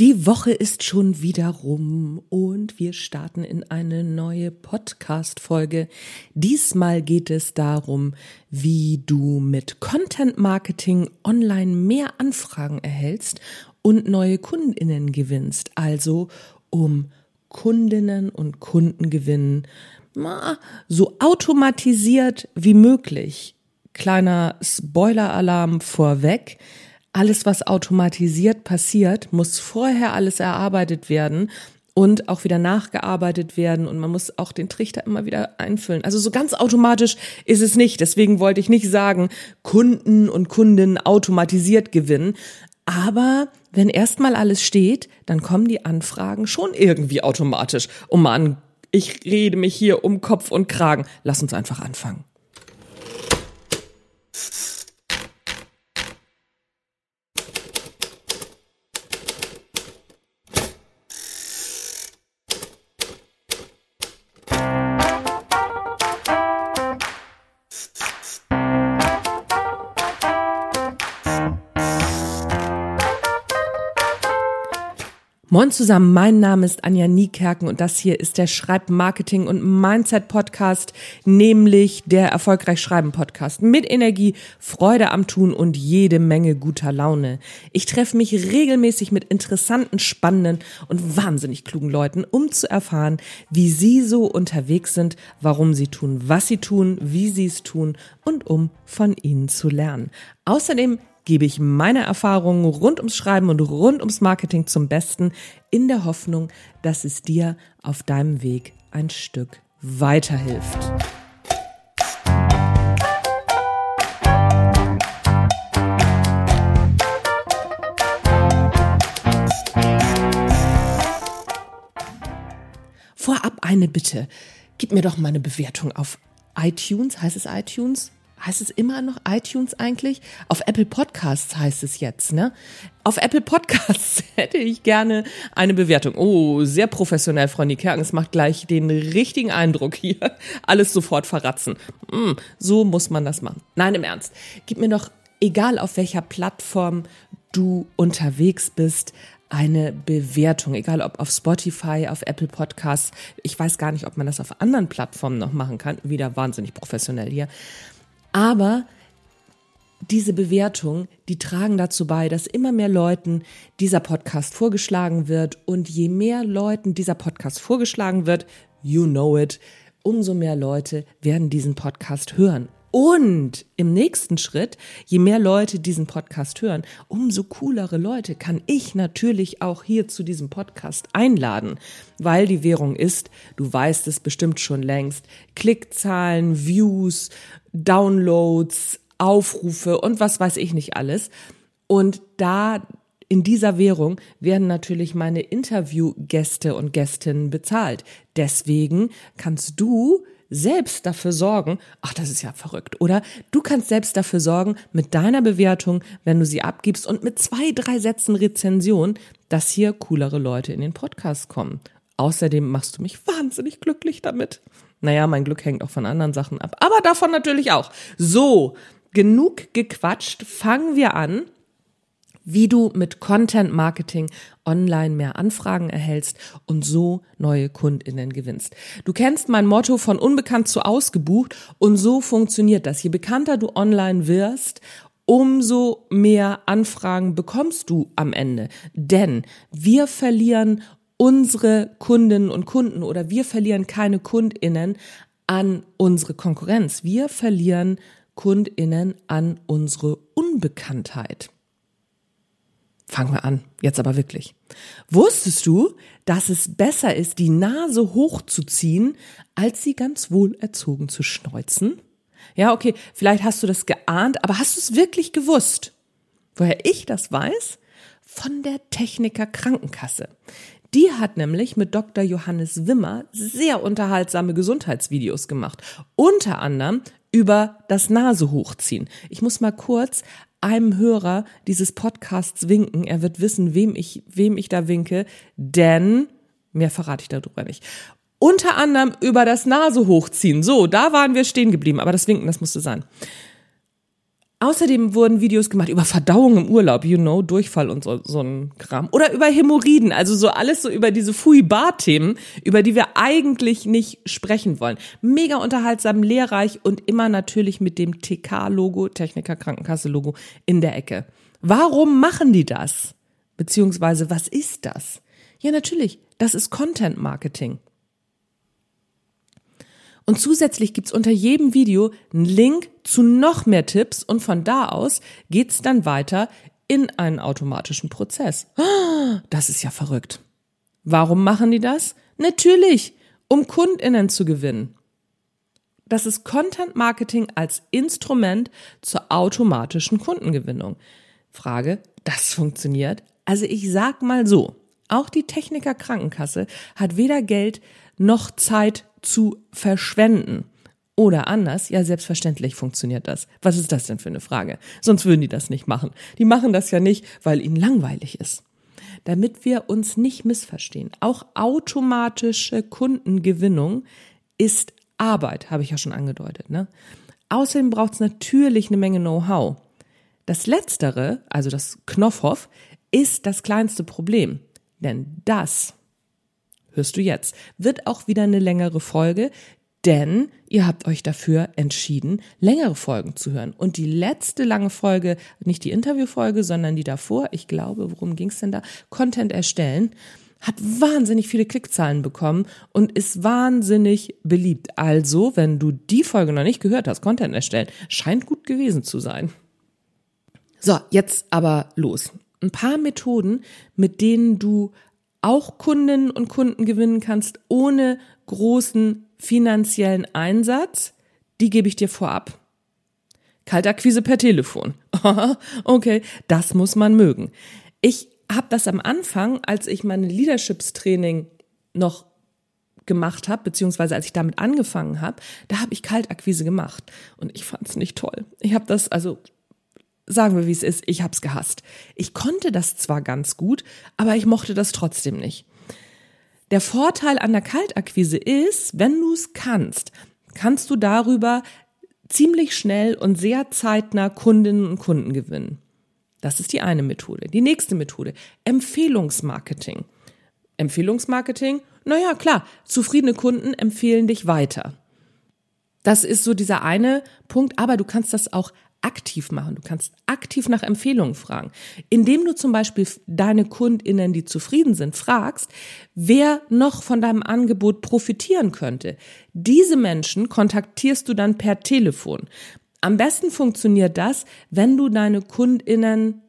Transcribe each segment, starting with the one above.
Die Woche ist schon wieder rum und wir starten in eine neue Podcast-Folge. Diesmal geht es darum, wie du mit Content Marketing online mehr Anfragen erhältst und neue Kundinnen gewinnst. Also um Kundinnen und Kunden gewinnen, so automatisiert wie möglich. Kleiner Spoiler-Alarm vorweg. Alles, was automatisiert passiert, muss vorher alles erarbeitet werden und auch wieder nachgearbeitet werden und man muss auch den Trichter immer wieder einfüllen. Also so ganz automatisch ist es nicht. Deswegen wollte ich nicht sagen, Kunden und Kunden automatisiert gewinnen. Aber wenn erstmal alles steht, dann kommen die Anfragen schon irgendwie automatisch. Oh Mann, ich rede mich hier um Kopf und Kragen. Lass uns einfach anfangen. Moin zusammen, mein Name ist Anja Niekerken und das hier ist der Schreibmarketing und Mindset Podcast, nämlich der Erfolgreich Schreiben Podcast mit Energie, Freude am Tun und jede Menge guter Laune. Ich treffe mich regelmäßig mit interessanten, spannenden und wahnsinnig klugen Leuten, um zu erfahren, wie sie so unterwegs sind, warum sie tun, was sie tun, wie sie es tun und um von ihnen zu lernen. Außerdem gebe ich meine Erfahrungen rund ums Schreiben und rund ums Marketing zum Besten, in der Hoffnung, dass es dir auf deinem Weg ein Stück weiterhilft. Vorab eine Bitte. Gib mir doch mal eine Bewertung auf iTunes. Heißt es iTunes? Heißt es immer noch iTunes eigentlich? Auf Apple Podcasts heißt es jetzt, ne? Auf Apple Podcasts hätte ich gerne eine Bewertung. Oh, sehr professionell, Frau Niekerken. Es macht gleich den richtigen Eindruck hier. Alles sofort verratzen. Mm, so muss man das machen. Nein, im Ernst. Gib mir doch, egal auf welcher Plattform du unterwegs bist, eine Bewertung, egal ob auf Spotify, auf Apple Podcasts. Ich weiß gar nicht, ob man das auf anderen Plattformen noch machen kann. Wieder wahnsinnig professionell hier. Aber diese Bewertung, die tragen dazu bei, dass immer mehr Leuten dieser Podcast vorgeschlagen wird. Und je mehr Leuten dieser Podcast vorgeschlagen wird, you know it, umso mehr Leute werden diesen Podcast hören. Und im nächsten Schritt, je mehr Leute diesen Podcast hören, umso coolere Leute kann ich natürlich auch hier zu diesem Podcast einladen, weil die Währung ist, du weißt es bestimmt schon längst, Klickzahlen, Views, Downloads, Aufrufe und was weiß ich nicht alles. Und da in dieser Währung werden natürlich meine Interviewgäste und Gästinnen bezahlt. Deswegen kannst du selbst dafür sorgen, ach, das ist ja verrückt, oder? Du kannst selbst dafür sorgen, mit deiner Bewertung, wenn du sie abgibst und mit zwei, drei Sätzen Rezension, dass hier coolere Leute in den Podcast kommen. Außerdem machst du mich wahnsinnig glücklich damit. Naja, mein Glück hängt auch von anderen Sachen ab, aber davon natürlich auch. So, genug gequatscht, fangen wir an wie du mit Content Marketing online mehr Anfragen erhältst und so neue Kundinnen gewinnst. Du kennst mein Motto von unbekannt zu ausgebucht und so funktioniert das. Je bekannter du online wirst, umso mehr Anfragen bekommst du am Ende. Denn wir verlieren unsere Kundinnen und Kunden oder wir verlieren keine Kundinnen an unsere Konkurrenz. Wir verlieren Kundinnen an unsere Unbekanntheit. Fangen wir an, jetzt aber wirklich. Wusstest du, dass es besser ist, die Nase hochzuziehen, als sie ganz wohl erzogen zu schneuzen? Ja, okay, vielleicht hast du das geahnt, aber hast du es wirklich gewusst? Woher ich das weiß? Von der Techniker Krankenkasse. Die hat nämlich mit Dr. Johannes Wimmer sehr unterhaltsame Gesundheitsvideos gemacht. Unter anderem über das Nase hochziehen. Ich muss mal kurz einem Hörer dieses Podcasts winken. Er wird wissen, wem ich, wem ich da winke, denn mehr verrate ich darüber nicht. Unter anderem über das Nase hochziehen. So, da waren wir stehen geblieben, aber das Winken, das musste sein. Außerdem wurden Videos gemacht über Verdauung im Urlaub, you know, Durchfall und so, so ein Kram. Oder über Hämorrhoiden, also so alles so über diese Fui-Bar-Themen, über die wir eigentlich nicht sprechen wollen. Mega unterhaltsam, lehrreich und immer natürlich mit dem TK-Logo, Techniker Krankenkasse-Logo in der Ecke. Warum machen die das? Beziehungsweise, was ist das? Ja, natürlich, das ist Content Marketing. Und zusätzlich gibt's unter jedem Video einen Link zu noch mehr Tipps und von da aus geht's dann weiter in einen automatischen Prozess. Das ist ja verrückt. Warum machen die das? Natürlich, um Kundinnen zu gewinnen. Das ist Content Marketing als Instrument zur automatischen Kundengewinnung. Frage, das funktioniert? Also ich sag mal so, auch die Techniker Krankenkasse hat weder Geld noch Zeit zu verschwenden. Oder anders, ja, selbstverständlich funktioniert das. Was ist das denn für eine Frage? Sonst würden die das nicht machen. Die machen das ja nicht, weil ihnen langweilig ist. Damit wir uns nicht missverstehen. Auch automatische Kundengewinnung ist Arbeit, habe ich ja schon angedeutet. Ne? Außerdem braucht es natürlich eine Menge Know-how. Das Letztere, also das Knopfhoff, ist das kleinste Problem. Denn das hörst du jetzt. Wird auch wieder eine längere Folge, denn ihr habt euch dafür entschieden, längere Folgen zu hören. Und die letzte lange Folge, nicht die Interviewfolge, sondern die davor, ich glaube, worum ging es denn da? Content erstellen, hat wahnsinnig viele Klickzahlen bekommen und ist wahnsinnig beliebt. Also, wenn du die Folge noch nicht gehört hast, Content erstellen, scheint gut gewesen zu sein. So, jetzt aber los. Ein paar Methoden, mit denen du auch Kundinnen und Kunden gewinnen kannst ohne großen finanziellen Einsatz, die gebe ich dir vorab. Kaltakquise per Telefon. okay, das muss man mögen. Ich habe das am Anfang, als ich meine Leaderships-Training noch gemacht habe, beziehungsweise als ich damit angefangen habe, da habe ich Kaltakquise gemacht und ich fand es nicht toll. Ich habe das also sagen wir, wie es ist, ich hab's gehasst. Ich konnte das zwar ganz gut, aber ich mochte das trotzdem nicht. Der Vorteil an der Kaltakquise ist, wenn du es kannst, kannst du darüber ziemlich schnell und sehr zeitnah Kundinnen und Kunden gewinnen. Das ist die eine Methode. Die nächste Methode, Empfehlungsmarketing. Empfehlungsmarketing, naja, klar, zufriedene Kunden empfehlen dich weiter. Das ist so dieser eine Punkt, aber du kannst das auch aktiv machen. Du kannst aktiv nach Empfehlungen fragen. Indem du zum Beispiel deine KundInnen, die zufrieden sind, fragst, wer noch von deinem Angebot profitieren könnte. Diese Menschen kontaktierst du dann per Telefon. Am besten funktioniert das, wenn du deine KundInnen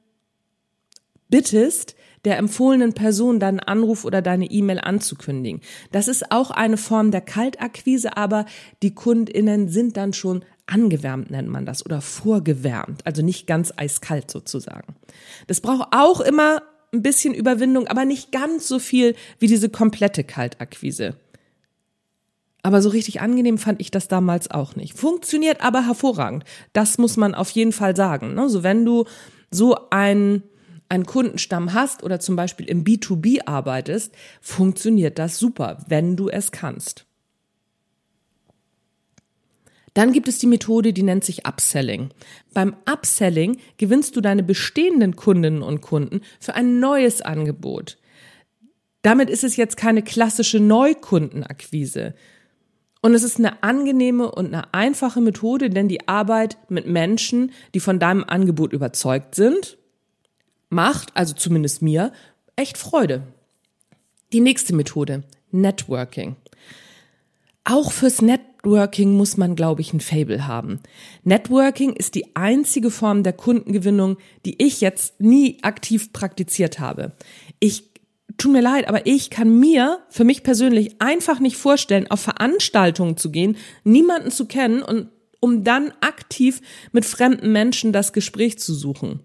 bittest, der empfohlenen Person deinen Anruf oder deine E-Mail anzukündigen. Das ist auch eine Form der Kaltakquise, aber die KundInnen sind dann schon angewärmt nennt man das oder vorgewärmt, also nicht ganz eiskalt sozusagen. Das braucht auch immer ein bisschen Überwindung, aber nicht ganz so viel wie diese komplette Kaltakquise. Aber so richtig angenehm fand ich das damals auch nicht. Funktioniert aber hervorragend. Das muss man auf jeden Fall sagen. Ne? So wenn du so einen, einen Kundenstamm hast oder zum Beispiel im B2B arbeitest, funktioniert das super, wenn du es kannst. Dann gibt es die Methode, die nennt sich Upselling. Beim Upselling gewinnst du deine bestehenden Kundinnen und Kunden für ein neues Angebot. Damit ist es jetzt keine klassische Neukundenakquise. Und es ist eine angenehme und eine einfache Methode, denn die Arbeit mit Menschen, die von deinem Angebot überzeugt sind, macht, also zumindest mir, echt Freude. Die nächste Methode, Networking. Auch fürs Networking muss man, glaube ich, ein Fable haben. Networking ist die einzige Form der Kundengewinnung, die ich jetzt nie aktiv praktiziert habe. Ich tut mir leid, aber ich kann mir für mich persönlich einfach nicht vorstellen, auf Veranstaltungen zu gehen, niemanden zu kennen und um dann aktiv mit fremden Menschen das Gespräch zu suchen.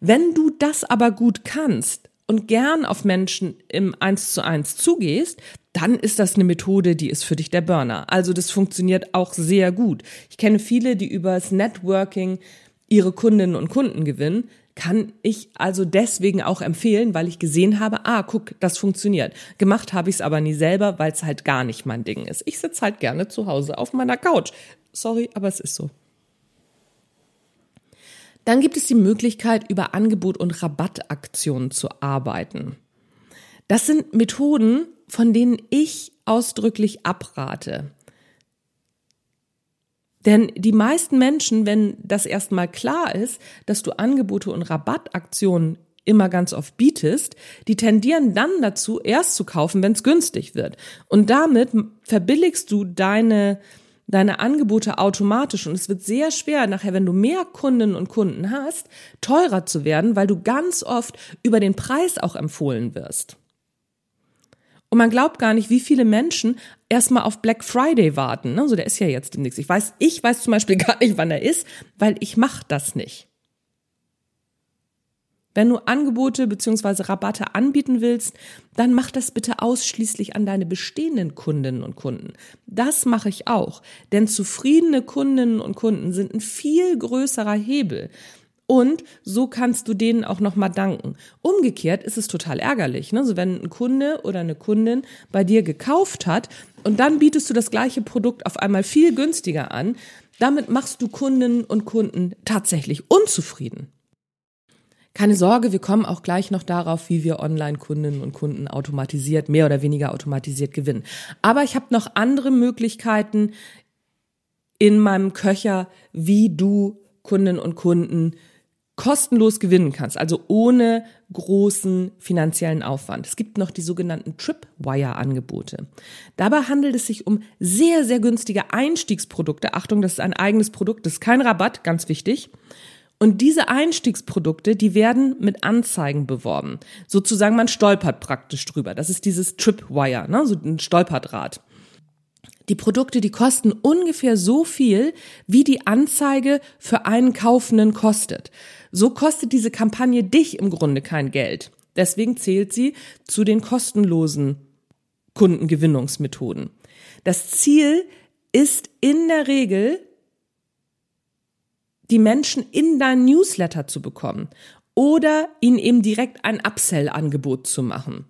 Wenn du das aber gut kannst und gern auf Menschen im Eins zu eins zugehst, dann ist das eine Methode, die ist für dich der Burner. Also das funktioniert auch sehr gut. Ich kenne viele, die übers Networking ihre Kundinnen und Kunden gewinnen. Kann ich also deswegen auch empfehlen, weil ich gesehen habe, ah, guck, das funktioniert. Gemacht habe ich es aber nie selber, weil es halt gar nicht mein Ding ist. Ich sitze halt gerne zu Hause auf meiner Couch. Sorry, aber es ist so. Dann gibt es die Möglichkeit, über Angebot und Rabattaktionen zu arbeiten. Das sind Methoden, von denen ich ausdrücklich abrate. Denn die meisten Menschen, wenn das erstmal klar ist, dass du Angebote und Rabattaktionen immer ganz oft bietest, die tendieren dann dazu, erst zu kaufen, wenn es günstig wird. Und damit verbilligst du deine, deine Angebote automatisch. Und es wird sehr schwer, nachher, wenn du mehr Kundinnen und Kunden hast, teurer zu werden, weil du ganz oft über den Preis auch empfohlen wirst. Und man glaubt gar nicht, wie viele Menschen erstmal auf Black Friday warten. Also der ist ja jetzt demnächst. Ich weiß, ich weiß zum Beispiel gar nicht, wann er ist, weil ich mache das nicht. Wenn du Angebote beziehungsweise Rabatte anbieten willst, dann mach das bitte ausschließlich an deine bestehenden Kundinnen und Kunden. Das mache ich auch, denn zufriedene Kundinnen und Kunden sind ein viel größerer Hebel. Und so kannst du denen auch nochmal danken. Umgekehrt ist es total ärgerlich. Ne? Also wenn ein Kunde oder eine Kundin bei dir gekauft hat und dann bietest du das gleiche Produkt auf einmal viel günstiger an, damit machst du Kundinnen und Kunden tatsächlich unzufrieden. Keine Sorge, wir kommen auch gleich noch darauf, wie wir Online-Kundinnen und Kunden automatisiert, mehr oder weniger automatisiert gewinnen. Aber ich habe noch andere Möglichkeiten in meinem Köcher, wie du Kundinnen und Kunden kostenlos gewinnen kannst, also ohne großen finanziellen Aufwand. Es gibt noch die sogenannten Tripwire-Angebote. Dabei handelt es sich um sehr, sehr günstige Einstiegsprodukte. Achtung, das ist ein eigenes Produkt, das ist kein Rabatt, ganz wichtig. Und diese Einstiegsprodukte, die werden mit Anzeigen beworben. Sozusagen, man stolpert praktisch drüber. Das ist dieses Tripwire, ne? so ein Stolperdraht. Die Produkte, die kosten ungefähr so viel, wie die Anzeige für einen Kaufenden kostet. So kostet diese Kampagne dich im Grunde kein Geld. Deswegen zählt sie zu den kostenlosen Kundengewinnungsmethoden. Das Ziel ist in der Regel, die Menschen in dein Newsletter zu bekommen oder ihnen eben direkt ein Upsell-Angebot zu machen.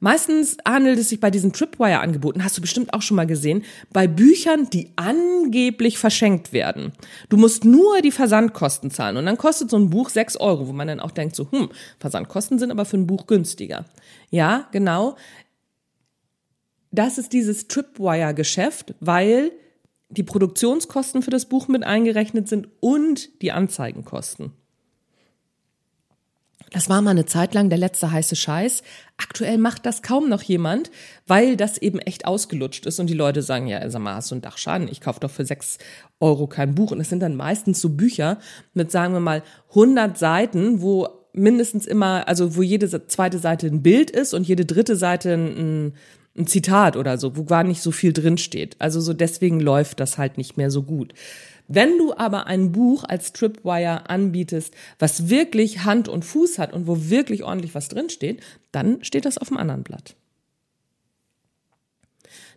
Meistens handelt es sich bei diesen Tripwire-Angeboten, hast du bestimmt auch schon mal gesehen, bei Büchern, die angeblich verschenkt werden. Du musst nur die Versandkosten zahlen und dann kostet so ein Buch sechs Euro, wo man dann auch denkt so, hm, Versandkosten sind aber für ein Buch günstiger. Ja, genau. Das ist dieses Tripwire-Geschäft, weil die Produktionskosten für das Buch mit eingerechnet sind und die Anzeigenkosten. Das war mal eine Zeit lang der letzte heiße Scheiß. Aktuell macht das kaum noch jemand, weil das eben echt ausgelutscht ist und die Leute sagen, ja, sag mal, hast du einen Dachschaden? Ich kaufe doch für sechs Euro kein Buch. Und es sind dann meistens so Bücher mit, sagen wir mal, 100 Seiten, wo mindestens immer, also wo jede zweite Seite ein Bild ist und jede dritte Seite ein, ein Zitat oder so, wo gar nicht so viel drin steht. Also so deswegen läuft das halt nicht mehr so gut. Wenn du aber ein Buch als Tripwire anbietest, was wirklich Hand und Fuß hat und wo wirklich ordentlich was drinsteht, dann steht das auf dem anderen Blatt.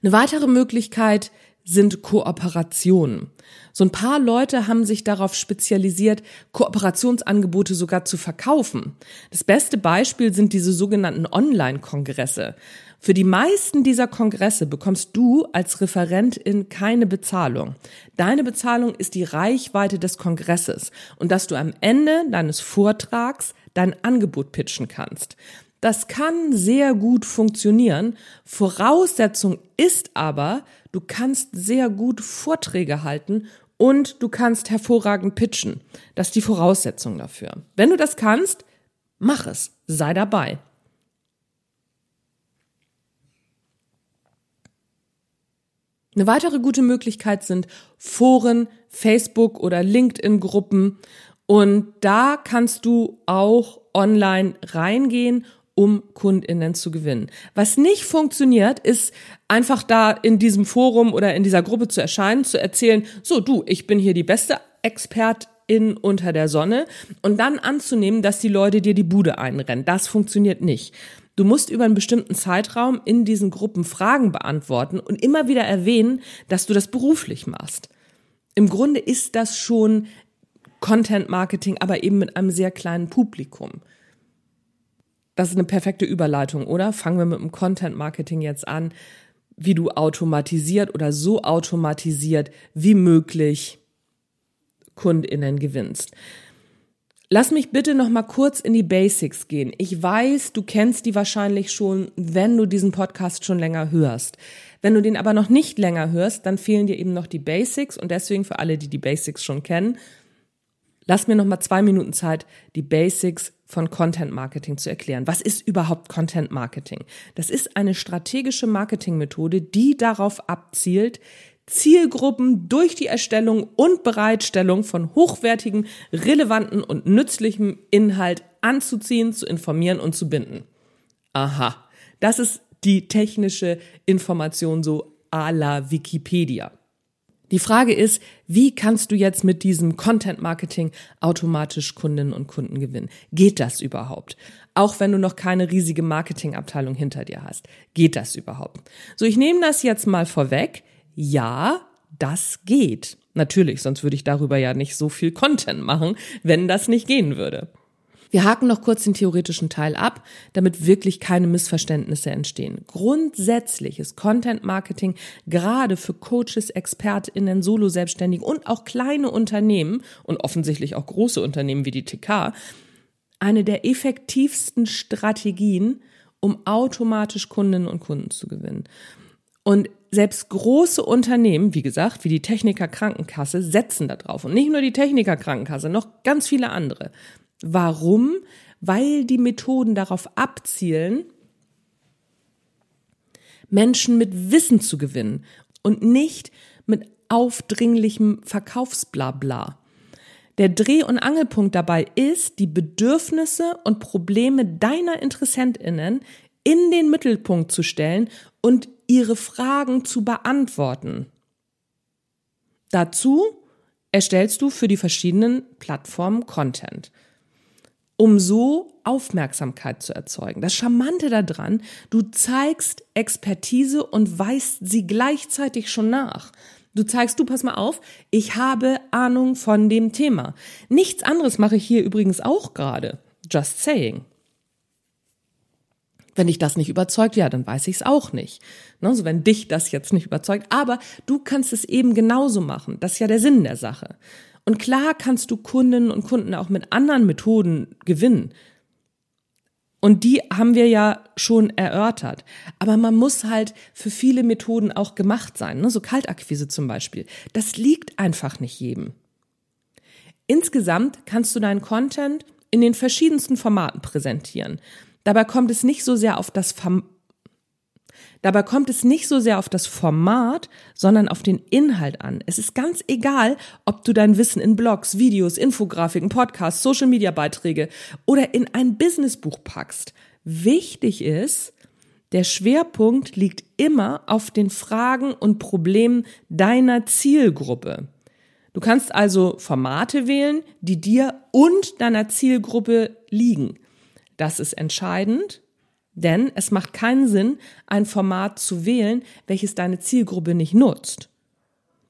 Eine weitere Möglichkeit sind Kooperationen. So ein paar Leute haben sich darauf spezialisiert, Kooperationsangebote sogar zu verkaufen. Das beste Beispiel sind diese sogenannten Online-Kongresse. Für die meisten dieser Kongresse bekommst du als Referentin keine Bezahlung. Deine Bezahlung ist die Reichweite des Kongresses und dass du am Ende deines Vortrags dein Angebot pitchen kannst. Das kann sehr gut funktionieren. Voraussetzung ist aber, du kannst sehr gut Vorträge halten und du kannst hervorragend pitchen. Das ist die Voraussetzung dafür. Wenn du das kannst, mach es, sei dabei. Eine weitere gute Möglichkeit sind Foren, Facebook oder LinkedIn-Gruppen. Und da kannst du auch online reingehen, um Kundinnen zu gewinnen. Was nicht funktioniert, ist einfach da in diesem Forum oder in dieser Gruppe zu erscheinen, zu erzählen, so du, ich bin hier die beste Expertin unter der Sonne und dann anzunehmen, dass die Leute dir die Bude einrennen. Das funktioniert nicht. Du musst über einen bestimmten Zeitraum in diesen Gruppen Fragen beantworten und immer wieder erwähnen, dass du das beruflich machst. Im Grunde ist das schon Content Marketing, aber eben mit einem sehr kleinen Publikum. Das ist eine perfekte Überleitung, oder? Fangen wir mit dem Content Marketing jetzt an, wie du automatisiert oder so automatisiert wie möglich Kundinnen gewinnst. Lass mich bitte noch mal kurz in die Basics gehen. Ich weiß, du kennst die wahrscheinlich schon, wenn du diesen Podcast schon länger hörst. Wenn du den aber noch nicht länger hörst, dann fehlen dir eben noch die Basics und deswegen für alle, die die Basics schon kennen, lass mir noch mal zwei Minuten Zeit, die Basics von Content Marketing zu erklären. Was ist überhaupt Content Marketing? Das ist eine strategische Marketingmethode, die darauf abzielt, Zielgruppen durch die Erstellung und Bereitstellung von hochwertigem, relevanten und nützlichem Inhalt anzuziehen, zu informieren und zu binden. Aha, das ist die technische Information so à la Wikipedia. Die Frage ist, wie kannst du jetzt mit diesem Content Marketing automatisch Kundinnen und Kunden gewinnen? Geht das überhaupt? Auch wenn du noch keine riesige Marketingabteilung hinter dir hast. Geht das überhaupt? So, ich nehme das jetzt mal vorweg ja, das geht. Natürlich, sonst würde ich darüber ja nicht so viel Content machen, wenn das nicht gehen würde. Wir haken noch kurz den theoretischen Teil ab, damit wirklich keine Missverständnisse entstehen. Grundsätzlich ist Content Marketing gerade für Coaches, ExpertInnen, Solo-Selbstständigen und auch kleine Unternehmen und offensichtlich auch große Unternehmen wie die TK eine der effektivsten Strategien, um automatisch Kundinnen und Kunden zu gewinnen. Und selbst große Unternehmen, wie gesagt, wie die Techniker Krankenkasse, setzen da drauf. Und nicht nur die Techniker Krankenkasse, noch ganz viele andere. Warum? Weil die Methoden darauf abzielen, Menschen mit Wissen zu gewinnen und nicht mit aufdringlichem Verkaufsblabla. Der Dreh- und Angelpunkt dabei ist, die Bedürfnisse und Probleme deiner Interessentinnen in den Mittelpunkt zu stellen und ihre Fragen zu beantworten. Dazu erstellst du für die verschiedenen Plattformen Content, um so Aufmerksamkeit zu erzeugen. Das Charmante daran, du zeigst Expertise und weist sie gleichzeitig schon nach. Du zeigst, du pass mal auf, ich habe Ahnung von dem Thema. Nichts anderes mache ich hier übrigens auch gerade. Just saying. Wenn dich das nicht überzeugt, ja, dann weiß ich es auch nicht. Ne, also wenn dich das jetzt nicht überzeugt, aber du kannst es eben genauso machen. Das ist ja der Sinn der Sache. Und klar kannst du Kundinnen und Kunden auch mit anderen Methoden gewinnen. Und die haben wir ja schon erörtert. Aber man muss halt für viele Methoden auch gemacht sein. Ne? So Kaltakquise zum Beispiel. Das liegt einfach nicht jedem. Insgesamt kannst du deinen Content in den verschiedensten Formaten präsentieren. Dabei kommt es nicht so sehr auf das Form Dabei kommt es nicht so sehr auf das Format, sondern auf den Inhalt an. Es ist ganz egal, ob du dein Wissen in Blogs, Videos, Infografiken, Podcasts, Social Media Beiträge oder in ein Businessbuch packst. Wichtig ist, der Schwerpunkt liegt immer auf den Fragen und Problemen deiner Zielgruppe. Du kannst also Formate wählen, die dir und deiner Zielgruppe liegen. Das ist entscheidend, denn es macht keinen Sinn, ein Format zu wählen, welches deine Zielgruppe nicht nutzt.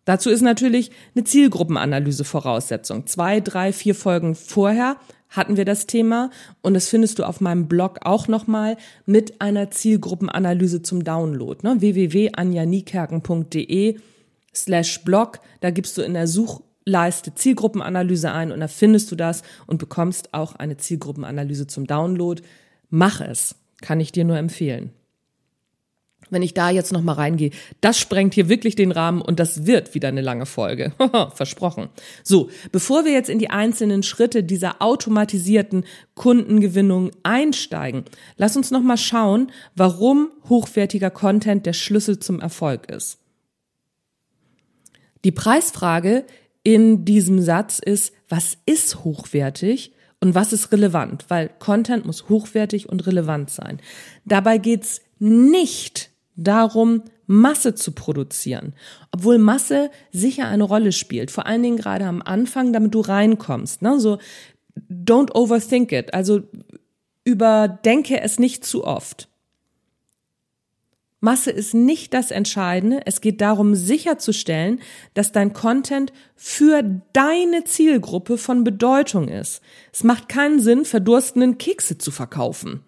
Dazu ist natürlich eine Zielgruppenanalyse Voraussetzung. Zwei, drei, vier Folgen vorher hatten wir das Thema und das findest du auf meinem Blog auch nochmal mit einer Zielgruppenanalyse zum Download. Ne? www.anjanikerken.de slash blog. Da gibst du in der Such Leiste Zielgruppenanalyse ein und da findest du das und bekommst auch eine Zielgruppenanalyse zum Download. Mach es, kann ich dir nur empfehlen. Wenn ich da jetzt noch mal reingehe, das sprengt hier wirklich den Rahmen und das wird wieder eine lange Folge. Versprochen. So, bevor wir jetzt in die einzelnen Schritte dieser automatisierten Kundengewinnung einsteigen, lass uns noch mal schauen, warum hochwertiger Content der Schlüssel zum Erfolg ist. Die Preisfrage in diesem Satz ist, was ist hochwertig und was ist relevant, weil Content muss hochwertig und relevant sein. Dabei geht's nicht darum, Masse zu produzieren, obwohl Masse sicher eine Rolle spielt, vor allen Dingen gerade am Anfang, damit du reinkommst. Ne? So, don't overthink it, also überdenke es nicht zu oft. Masse ist nicht das Entscheidende. Es geht darum, sicherzustellen, dass dein Content für deine Zielgruppe von Bedeutung ist. Es macht keinen Sinn, verdurstenden Kekse zu verkaufen.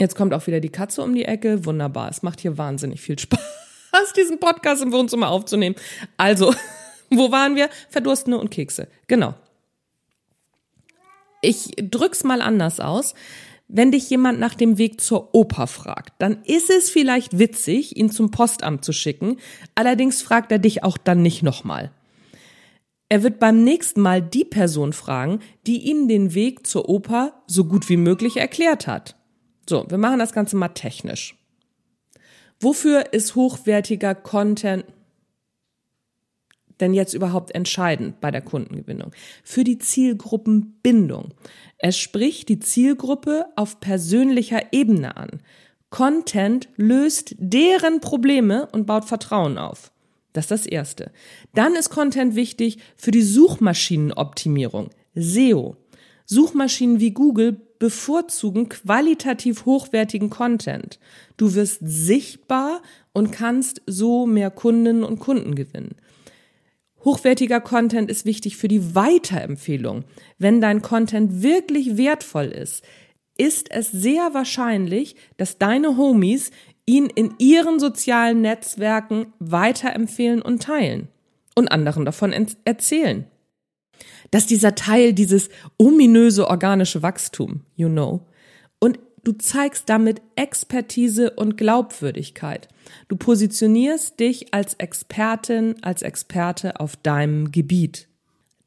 Jetzt kommt auch wieder die Katze um die Ecke. Wunderbar. Es macht hier wahnsinnig viel Spaß, diesen Podcast im Wohnzimmer aufzunehmen. Also, Wo waren wir? Verdurstende und Kekse. Genau. Ich drück's mal anders aus. Wenn dich jemand nach dem Weg zur Oper fragt, dann ist es vielleicht witzig, ihn zum Postamt zu schicken. Allerdings fragt er dich auch dann nicht nochmal. Er wird beim nächsten Mal die Person fragen, die ihm den Weg zur Oper so gut wie möglich erklärt hat. So, wir machen das Ganze mal technisch. Wofür ist hochwertiger Content denn jetzt überhaupt entscheidend bei der Kundengewinnung? Für die Zielgruppenbindung. Es spricht die Zielgruppe auf persönlicher Ebene an. Content löst deren Probleme und baut Vertrauen auf. Das ist das Erste. Dann ist Content wichtig für die Suchmaschinenoptimierung, SEO. Suchmaschinen wie Google bevorzugen qualitativ hochwertigen Content. Du wirst sichtbar und kannst so mehr Kundinnen und Kunden gewinnen. Hochwertiger Content ist wichtig für die Weiterempfehlung. Wenn dein Content wirklich wertvoll ist, ist es sehr wahrscheinlich, dass deine Homies ihn in ihren sozialen Netzwerken weiterempfehlen und teilen und anderen davon erzählen. Dass dieser Teil dieses ominöse organische Wachstum, you know, du zeigst damit Expertise und Glaubwürdigkeit. Du positionierst dich als Expertin, als Experte auf deinem Gebiet.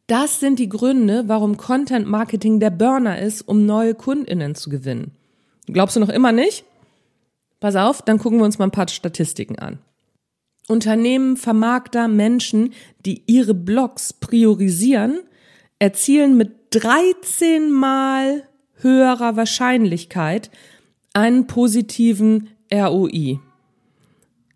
Das sind die Gründe, warum Content Marketing der Burner ist, um neue Kundinnen zu gewinnen. Glaubst du noch immer nicht? Pass auf, dann gucken wir uns mal ein paar Statistiken an. Unternehmen, Vermarkter, Menschen, die ihre Blogs priorisieren, erzielen mit 13 mal höherer Wahrscheinlichkeit einen positiven ROI.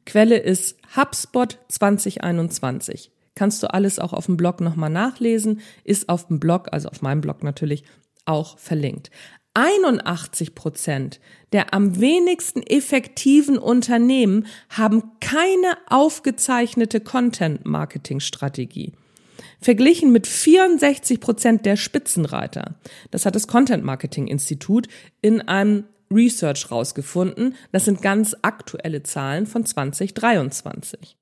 Quelle ist HubSpot 2021. Kannst du alles auch auf dem Blog nochmal nachlesen, ist auf dem Blog, also auf meinem Blog natürlich, auch verlinkt. 81 Prozent der am wenigsten effektiven Unternehmen haben keine aufgezeichnete Content-Marketing-Strategie. Verglichen mit 64 Prozent der Spitzenreiter. Das hat das Content Marketing Institut in einem Research rausgefunden. Das sind ganz aktuelle Zahlen von 2023.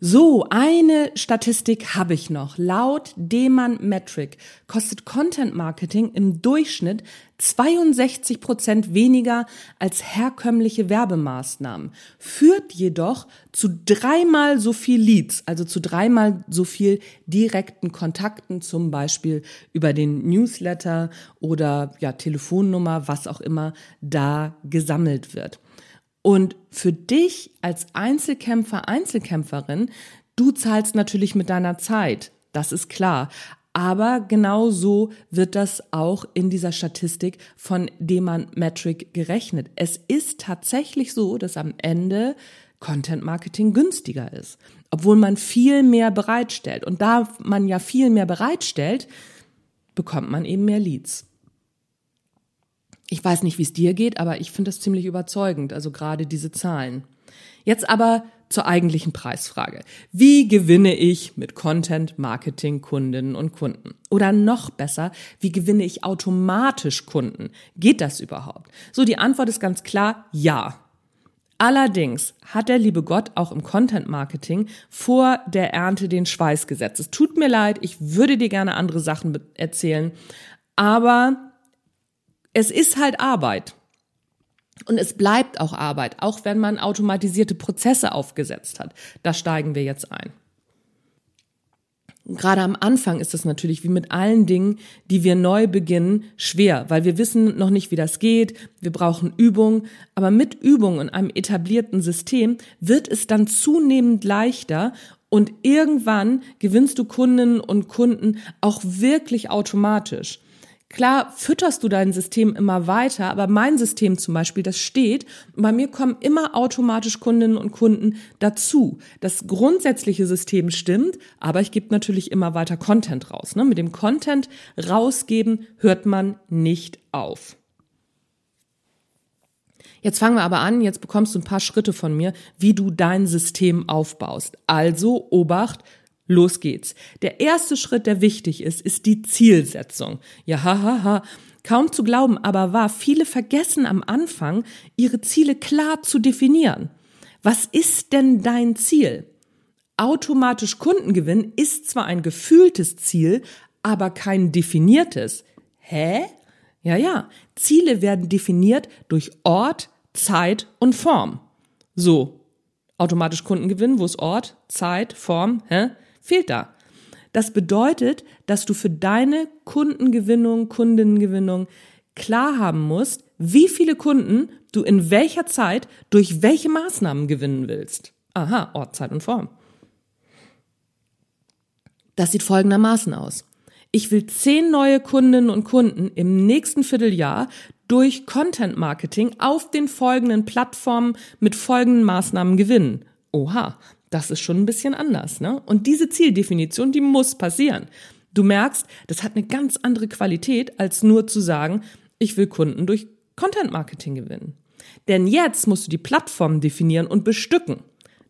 So, eine Statistik habe ich noch. Laut Deman Metric kostet Content Marketing im Durchschnitt 62 Prozent weniger als herkömmliche Werbemaßnahmen, führt jedoch zu dreimal so viel Leads, also zu dreimal so viel direkten Kontakten, zum Beispiel über den Newsletter oder ja, Telefonnummer, was auch immer da gesammelt wird. Und für dich als Einzelkämpfer, Einzelkämpferin, du zahlst natürlich mit deiner Zeit. Das ist klar. Aber genau so wird das auch in dieser Statistik von Demand Metric gerechnet. Es ist tatsächlich so, dass am Ende Content Marketing günstiger ist, obwohl man viel mehr bereitstellt. Und da man ja viel mehr bereitstellt, bekommt man eben mehr Leads. Ich weiß nicht, wie es dir geht, aber ich finde das ziemlich überzeugend, also gerade diese Zahlen. Jetzt aber zur eigentlichen Preisfrage. Wie gewinne ich mit Content Marketing Kundinnen und Kunden? Oder noch besser, wie gewinne ich automatisch Kunden? Geht das überhaupt? So, die Antwort ist ganz klar, ja. Allerdings hat der liebe Gott auch im Content Marketing vor der Ernte den Schweiß gesetzt. Es tut mir leid, ich würde dir gerne andere Sachen erzählen, aber es ist halt Arbeit. Und es bleibt auch Arbeit, auch wenn man automatisierte Prozesse aufgesetzt hat. Da steigen wir jetzt ein. Gerade am Anfang ist es natürlich wie mit allen Dingen, die wir neu beginnen, schwer, weil wir wissen noch nicht, wie das geht. Wir brauchen Übung. Aber mit Übung und einem etablierten System wird es dann zunehmend leichter und irgendwann gewinnst du Kundinnen und Kunden auch wirklich automatisch. Klar fütterst du dein System immer weiter, aber mein System zum Beispiel, das steht, bei mir kommen immer automatisch Kundinnen und Kunden dazu. Das grundsätzliche System stimmt, aber ich gebe natürlich immer weiter Content raus. Ne? Mit dem Content rausgeben hört man nicht auf. Jetzt fangen wir aber an, jetzt bekommst du ein paar Schritte von mir, wie du dein System aufbaust. Also Obacht, Los geht's. Der erste Schritt, der wichtig ist, ist die Zielsetzung. Ja, hahaha. Ha, ha. Kaum zu glauben, aber wahr. Viele vergessen am Anfang, ihre Ziele klar zu definieren. Was ist denn dein Ziel? Automatisch Kundengewinn ist zwar ein gefühltes Ziel, aber kein definiertes. Hä? Ja, ja. Ziele werden definiert durch Ort, Zeit und Form. So. Automatisch Kundengewinn, wo ist Ort, Zeit, Form, hä? Fehlt da. Das bedeutet, dass du für deine Kundengewinnung, Kundengewinnung klar haben musst, wie viele Kunden du in welcher Zeit durch welche Maßnahmen gewinnen willst. Aha, Ort, Zeit und Form. Das sieht folgendermaßen aus. Ich will zehn neue Kundinnen und Kunden im nächsten Vierteljahr durch Content Marketing auf den folgenden Plattformen mit folgenden Maßnahmen gewinnen. Oha, das ist schon ein bisschen anders, ne? Und diese Zieldefinition, die muss passieren. Du merkst, das hat eine ganz andere Qualität, als nur zu sagen, ich will Kunden durch Content Marketing gewinnen. Denn jetzt musst du die Plattform definieren und bestücken.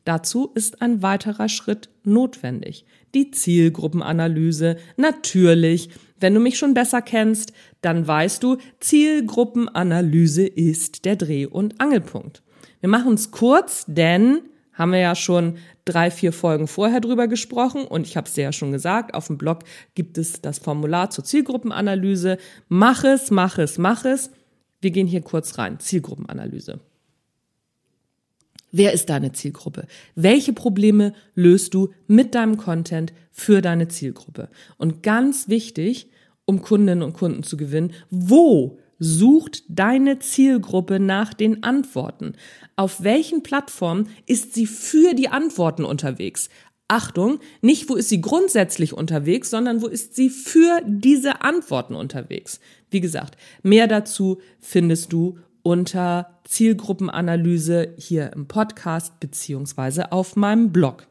Dazu ist ein weiterer Schritt notwendig. Die Zielgruppenanalyse. Natürlich, wenn du mich schon besser kennst, dann weißt du, Zielgruppenanalyse ist der Dreh- und Angelpunkt. Wir machen es kurz, denn haben wir ja schon drei, vier Folgen vorher drüber gesprochen und ich habe es dir ja schon gesagt, auf dem Blog gibt es das Formular zur Zielgruppenanalyse. Mach es, mach es, mach es. Wir gehen hier kurz rein. Zielgruppenanalyse. Wer ist deine Zielgruppe? Welche Probleme löst du mit deinem Content für deine Zielgruppe? Und ganz wichtig, um Kundinnen und Kunden zu gewinnen, wo sucht deine Zielgruppe nach den Antworten? Auf welchen Plattformen ist sie für die Antworten unterwegs? Achtung, nicht wo ist sie grundsätzlich unterwegs, sondern wo ist sie für diese Antworten unterwegs. Wie gesagt, mehr dazu findest du unter Zielgruppenanalyse hier im Podcast beziehungsweise auf meinem Blog.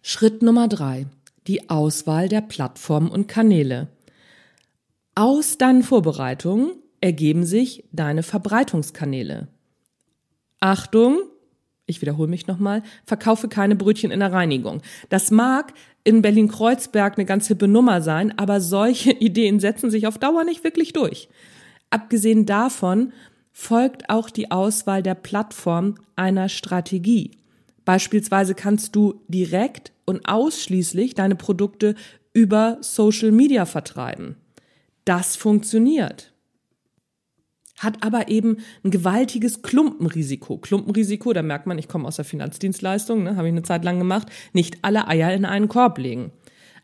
Schritt Nummer drei. Die Auswahl der Plattformen und Kanäle. Aus deinen Vorbereitungen ergeben sich deine Verbreitungskanäle. Achtung, ich wiederhole mich nochmal, verkaufe keine Brötchen in der Reinigung. Das mag in Berlin-Kreuzberg eine ganz hippe Nummer sein, aber solche Ideen setzen sich auf Dauer nicht wirklich durch. Abgesehen davon folgt auch die Auswahl der Plattform einer Strategie. Beispielsweise kannst du direkt und ausschließlich deine Produkte über Social Media vertreiben. Das funktioniert. Hat aber eben ein gewaltiges Klumpenrisiko. Klumpenrisiko, da merkt man, ich komme aus der Finanzdienstleistung, ne, habe ich eine Zeit lang gemacht, nicht alle Eier in einen Korb legen.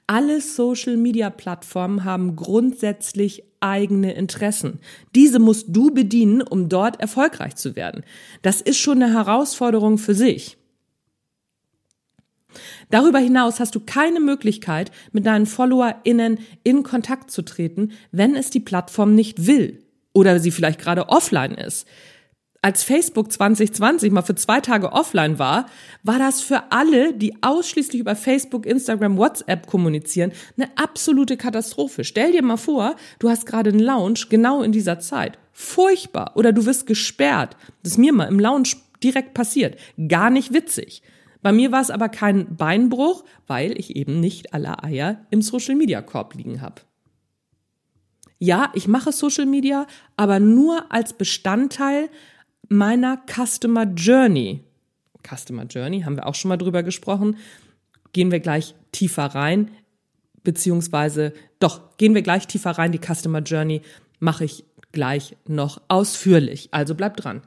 Alle Social-Media-Plattformen haben grundsätzlich eigene Interessen. Diese musst du bedienen, um dort erfolgreich zu werden. Das ist schon eine Herausforderung für sich. Darüber hinaus hast du keine Möglichkeit, mit deinen FollowerInnen in Kontakt zu treten, wenn es die Plattform nicht will oder sie vielleicht gerade offline ist als Facebook 2020 mal für zwei Tage offline war, war das für alle, die ausschließlich über Facebook, Instagram, WhatsApp kommunizieren, eine absolute Katastrophe. Stell dir mal vor, du hast gerade einen Lounge genau in dieser Zeit. Furchtbar. Oder du wirst gesperrt. Das ist mir mal im Lounge direkt passiert. Gar nicht witzig. Bei mir war es aber kein Beinbruch, weil ich eben nicht alle Eier im Social Media Korb liegen habe. Ja, ich mache Social Media, aber nur als Bestandteil meiner Customer Journey. Customer Journey haben wir auch schon mal drüber gesprochen. Gehen wir gleich tiefer rein, beziehungsweise doch, gehen wir gleich tiefer rein. Die Customer Journey mache ich gleich noch ausführlich. Also bleib dran.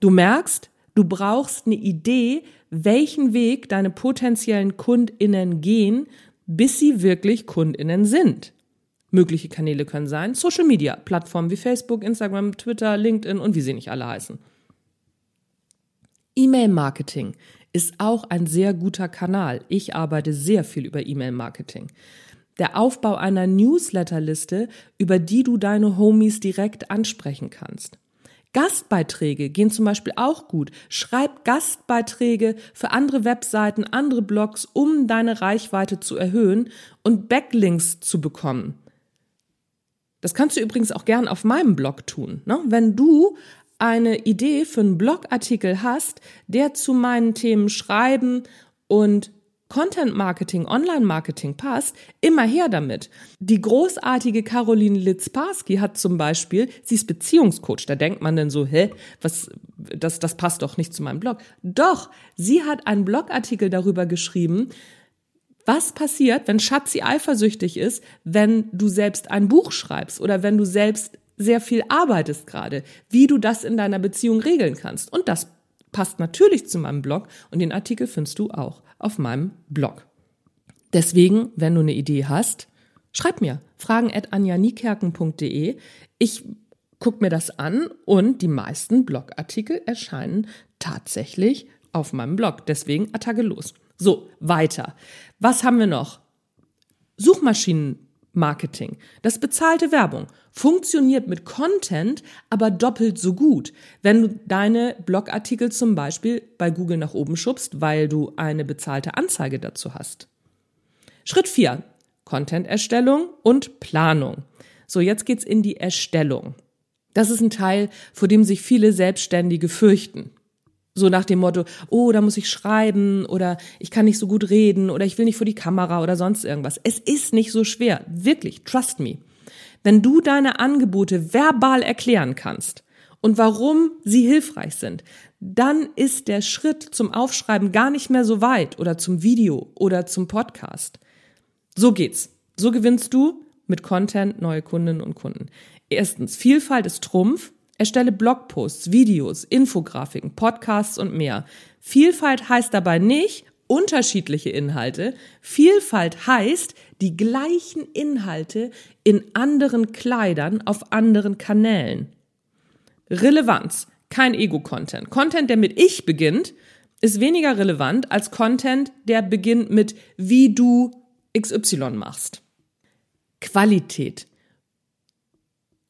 Du merkst, du brauchst eine Idee, welchen Weg deine potenziellen KundInnen gehen, bis sie wirklich KundInnen sind. Mögliche Kanäle können sein Social Media, Plattformen wie Facebook, Instagram, Twitter, LinkedIn und wie sie nicht alle heißen. E-Mail-Marketing ist auch ein sehr guter Kanal. Ich arbeite sehr viel über E-Mail-Marketing. Der Aufbau einer Newsletterliste, über die du deine Homies direkt ansprechen kannst. Gastbeiträge gehen zum Beispiel auch gut. Schreib Gastbeiträge für andere Webseiten, andere Blogs, um deine Reichweite zu erhöhen und Backlinks zu bekommen. Das kannst du übrigens auch gern auf meinem Blog tun. Ne? Wenn du eine Idee für einen Blogartikel hast, der zu meinen Themen Schreiben und Content Marketing, Online Marketing passt, immer her damit. Die großartige Caroline Litzparski hat zum Beispiel, sie ist Beziehungscoach. Da denkt man dann so, hä, was, das, das passt doch nicht zu meinem Blog. Doch, sie hat einen Blogartikel darüber geschrieben, was passiert, wenn Schatzi eifersüchtig ist, wenn du selbst ein Buch schreibst oder wenn du selbst sehr viel arbeitest gerade, wie du das in deiner Beziehung regeln kannst. Und das passt natürlich zu meinem Blog und den Artikel findest du auch auf meinem Blog. Deswegen, wenn du eine Idee hast, schreib mir fragen. Ich guck mir das an und die meisten Blogartikel erscheinen tatsächlich auf meinem Blog. Deswegen Attacke los. So, weiter. Was haben wir noch? Suchmaschinenmarketing. Das bezahlte Werbung funktioniert mit Content aber doppelt so gut, wenn du deine Blogartikel zum Beispiel bei Google nach oben schubst, weil du eine bezahlte Anzeige dazu hast. Schritt 4. Content-Erstellung und Planung. So, jetzt geht's in die Erstellung. Das ist ein Teil, vor dem sich viele Selbstständige fürchten. So nach dem Motto, oh, da muss ich schreiben oder ich kann nicht so gut reden oder ich will nicht vor die Kamera oder sonst irgendwas. Es ist nicht so schwer. Wirklich, trust me. Wenn du deine Angebote verbal erklären kannst und warum sie hilfreich sind, dann ist der Schritt zum Aufschreiben gar nicht mehr so weit oder zum Video oder zum Podcast. So geht's. So gewinnst du mit Content neue Kundinnen und Kunden. Erstens, Vielfalt ist Trumpf. Erstelle Blogposts, Videos, Infografiken, Podcasts und mehr. Vielfalt heißt dabei nicht unterschiedliche Inhalte. Vielfalt heißt die gleichen Inhalte in anderen Kleidern auf anderen Kanälen. Relevanz, kein Ego-Content. Content, der mit Ich beginnt, ist weniger relevant als Content, der beginnt mit wie du XY machst. Qualität.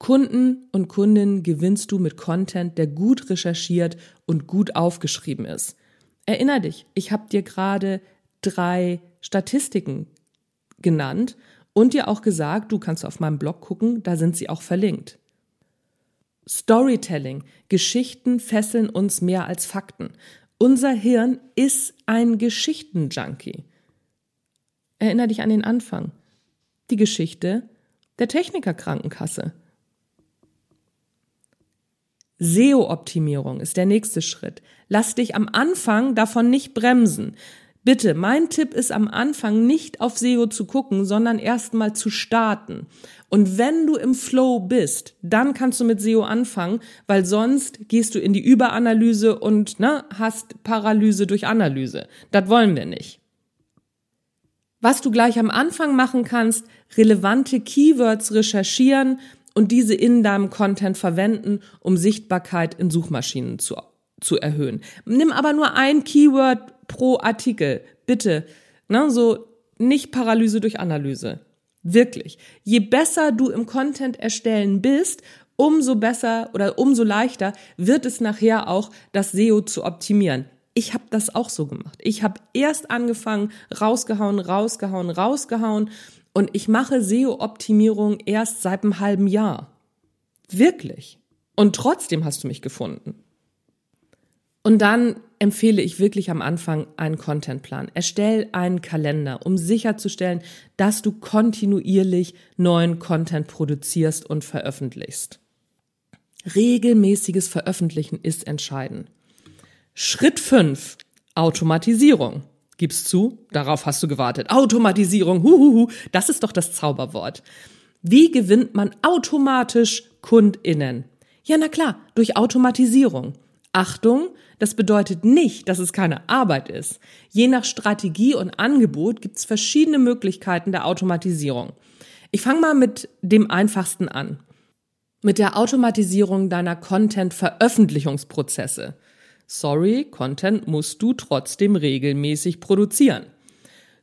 Kunden und Kundinnen gewinnst du mit Content, der gut recherchiert und gut aufgeschrieben ist. Erinner dich, ich habe dir gerade drei Statistiken genannt und dir auch gesagt, du kannst auf meinem Blog gucken, da sind sie auch verlinkt. Storytelling. Geschichten fesseln uns mehr als Fakten. Unser Hirn ist ein Geschichtenjunkie. Erinner dich an den Anfang. Die Geschichte der Technikerkrankenkasse. SEO-Optimierung ist der nächste Schritt. Lass dich am Anfang davon nicht bremsen. Bitte, mein Tipp ist am Anfang nicht auf SEO zu gucken, sondern erstmal zu starten. Und wenn du im Flow bist, dann kannst du mit SEO anfangen, weil sonst gehst du in die Überanalyse und ne, hast Paralyse durch Analyse. Das wollen wir nicht. Was du gleich am Anfang machen kannst, relevante Keywords recherchieren, und diese in deinem Content verwenden, um Sichtbarkeit in Suchmaschinen zu, zu erhöhen. Nimm aber nur ein Keyword pro Artikel, bitte. Ne, so nicht Paralyse durch Analyse. Wirklich. Je besser du im Content erstellen bist, umso besser oder umso leichter wird es nachher auch, das SEO zu optimieren. Ich habe das auch so gemacht. Ich habe erst angefangen, rausgehauen, rausgehauen, rausgehauen und ich mache SEO-Optimierung erst seit einem halben Jahr. Wirklich. Und trotzdem hast du mich gefunden. Und dann empfehle ich wirklich am Anfang einen Contentplan. Erstell einen Kalender, um sicherzustellen, dass du kontinuierlich neuen Content produzierst und veröffentlichst. Regelmäßiges Veröffentlichen ist entscheidend. Schritt 5. Automatisierung. Gib's zu, darauf hast du gewartet. Automatisierung, huhuhu, das ist doch das Zauberwort. Wie gewinnt man automatisch KundInnen? Ja, na klar, durch Automatisierung. Achtung, das bedeutet nicht, dass es keine Arbeit ist. Je nach Strategie und Angebot gibt es verschiedene Möglichkeiten der Automatisierung. Ich fange mal mit dem einfachsten an. Mit der Automatisierung deiner Content-Veröffentlichungsprozesse. Sorry, Content musst du trotzdem regelmäßig produzieren.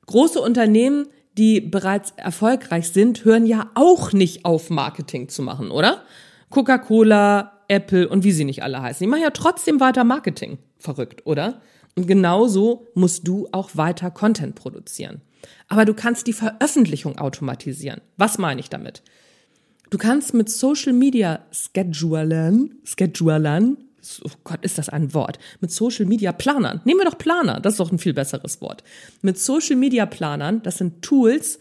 Große Unternehmen, die bereits erfolgreich sind, hören ja auch nicht auf, Marketing zu machen, oder? Coca-Cola, Apple und wie sie nicht alle heißen. Die machen ja trotzdem weiter Marketing. Verrückt, oder? Und genauso musst du auch weiter Content produzieren. Aber du kannst die Veröffentlichung automatisieren. Was meine ich damit? Du kannst mit Social Media Schedulern, Schedulern oh Gott, ist das ein Wort, mit Social Media Planern. Nehmen wir doch Planer, das ist doch ein viel besseres Wort. Mit Social Media Planern, das sind Tools,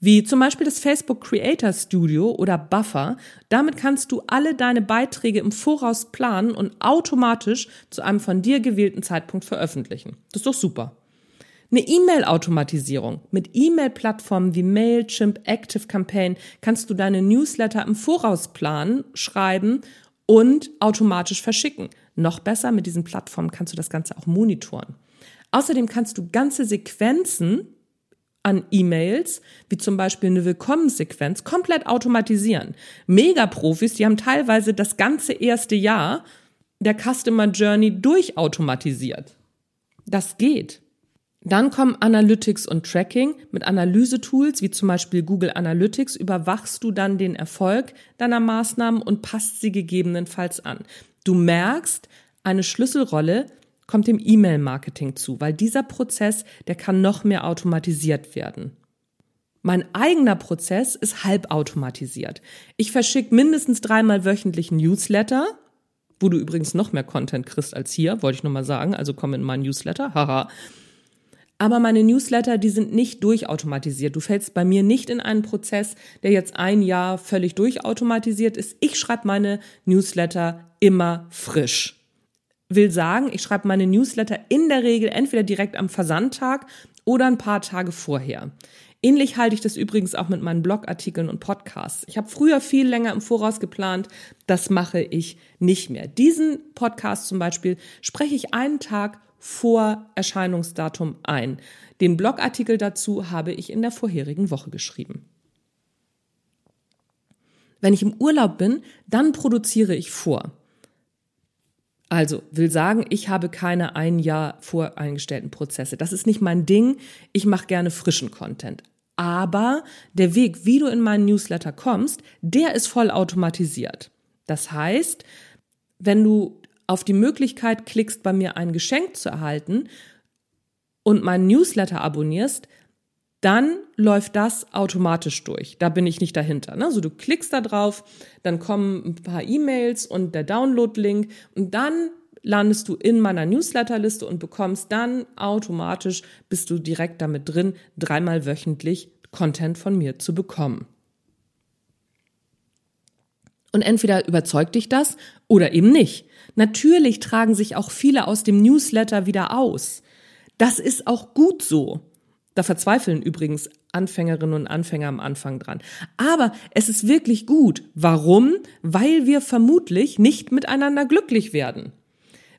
wie zum Beispiel das Facebook Creator Studio oder Buffer. Damit kannst du alle deine Beiträge im Voraus planen und automatisch zu einem von dir gewählten Zeitpunkt veröffentlichen. Das ist doch super. Eine E-Mail-Automatisierung. Mit E-Mail-Plattformen wie Mailchimp, ActiveCampaign kannst du deine Newsletter im Voraus planen, schreiben und automatisch verschicken. Noch besser, mit diesen Plattformen kannst du das Ganze auch monitoren. Außerdem kannst du ganze Sequenzen an E-Mails, wie zum Beispiel eine Willkommenssequenz, komplett automatisieren. Mega-Profis, die haben teilweise das ganze erste Jahr der Customer Journey durchautomatisiert. Das geht. Dann kommen Analytics und Tracking. Mit Analysetools wie zum Beispiel Google Analytics überwachst du dann den Erfolg deiner Maßnahmen und passt sie gegebenenfalls an. Du merkst, eine Schlüsselrolle kommt dem E-Mail-Marketing zu, weil dieser Prozess, der kann noch mehr automatisiert werden. Mein eigener Prozess ist halbautomatisiert. Ich verschicke mindestens dreimal wöchentlich Newsletter, wo du übrigens noch mehr Content kriegst als hier, wollte ich nur mal sagen, also komm in meinen Newsletter, haha. Aber meine Newsletter, die sind nicht durchautomatisiert. Du fällst bei mir nicht in einen Prozess, der jetzt ein Jahr völlig durchautomatisiert ist. Ich schreibe meine Newsletter immer frisch. Will sagen, ich schreibe meine Newsletter in der Regel entweder direkt am Versandtag oder ein paar Tage vorher. Ähnlich halte ich das übrigens auch mit meinen Blogartikeln und Podcasts. Ich habe früher viel länger im Voraus geplant. Das mache ich nicht mehr. Diesen Podcast zum Beispiel spreche ich einen Tag vor Erscheinungsdatum ein. Den Blogartikel dazu habe ich in der vorherigen Woche geschrieben. Wenn ich im Urlaub bin, dann produziere ich vor. Also will sagen, ich habe keine ein Jahr voreingestellten Prozesse. Das ist nicht mein Ding. Ich mache gerne frischen Content. Aber der Weg, wie du in meinen Newsletter kommst, der ist voll automatisiert. Das heißt, wenn du auf die Möglichkeit klickst, bei mir ein Geschenk zu erhalten und meinen Newsletter abonnierst, dann läuft das automatisch durch. Da bin ich nicht dahinter. Ne? Also du klickst da drauf, dann kommen ein paar E-Mails und der Download-Link und dann landest du in meiner Newsletterliste und bekommst dann automatisch, bist du direkt damit drin, dreimal wöchentlich Content von mir zu bekommen. Und entweder überzeugt dich das oder eben nicht. Natürlich tragen sich auch viele aus dem Newsletter wieder aus. Das ist auch gut so. Da verzweifeln übrigens Anfängerinnen und Anfänger am Anfang dran. Aber es ist wirklich gut. Warum? Weil wir vermutlich nicht miteinander glücklich werden.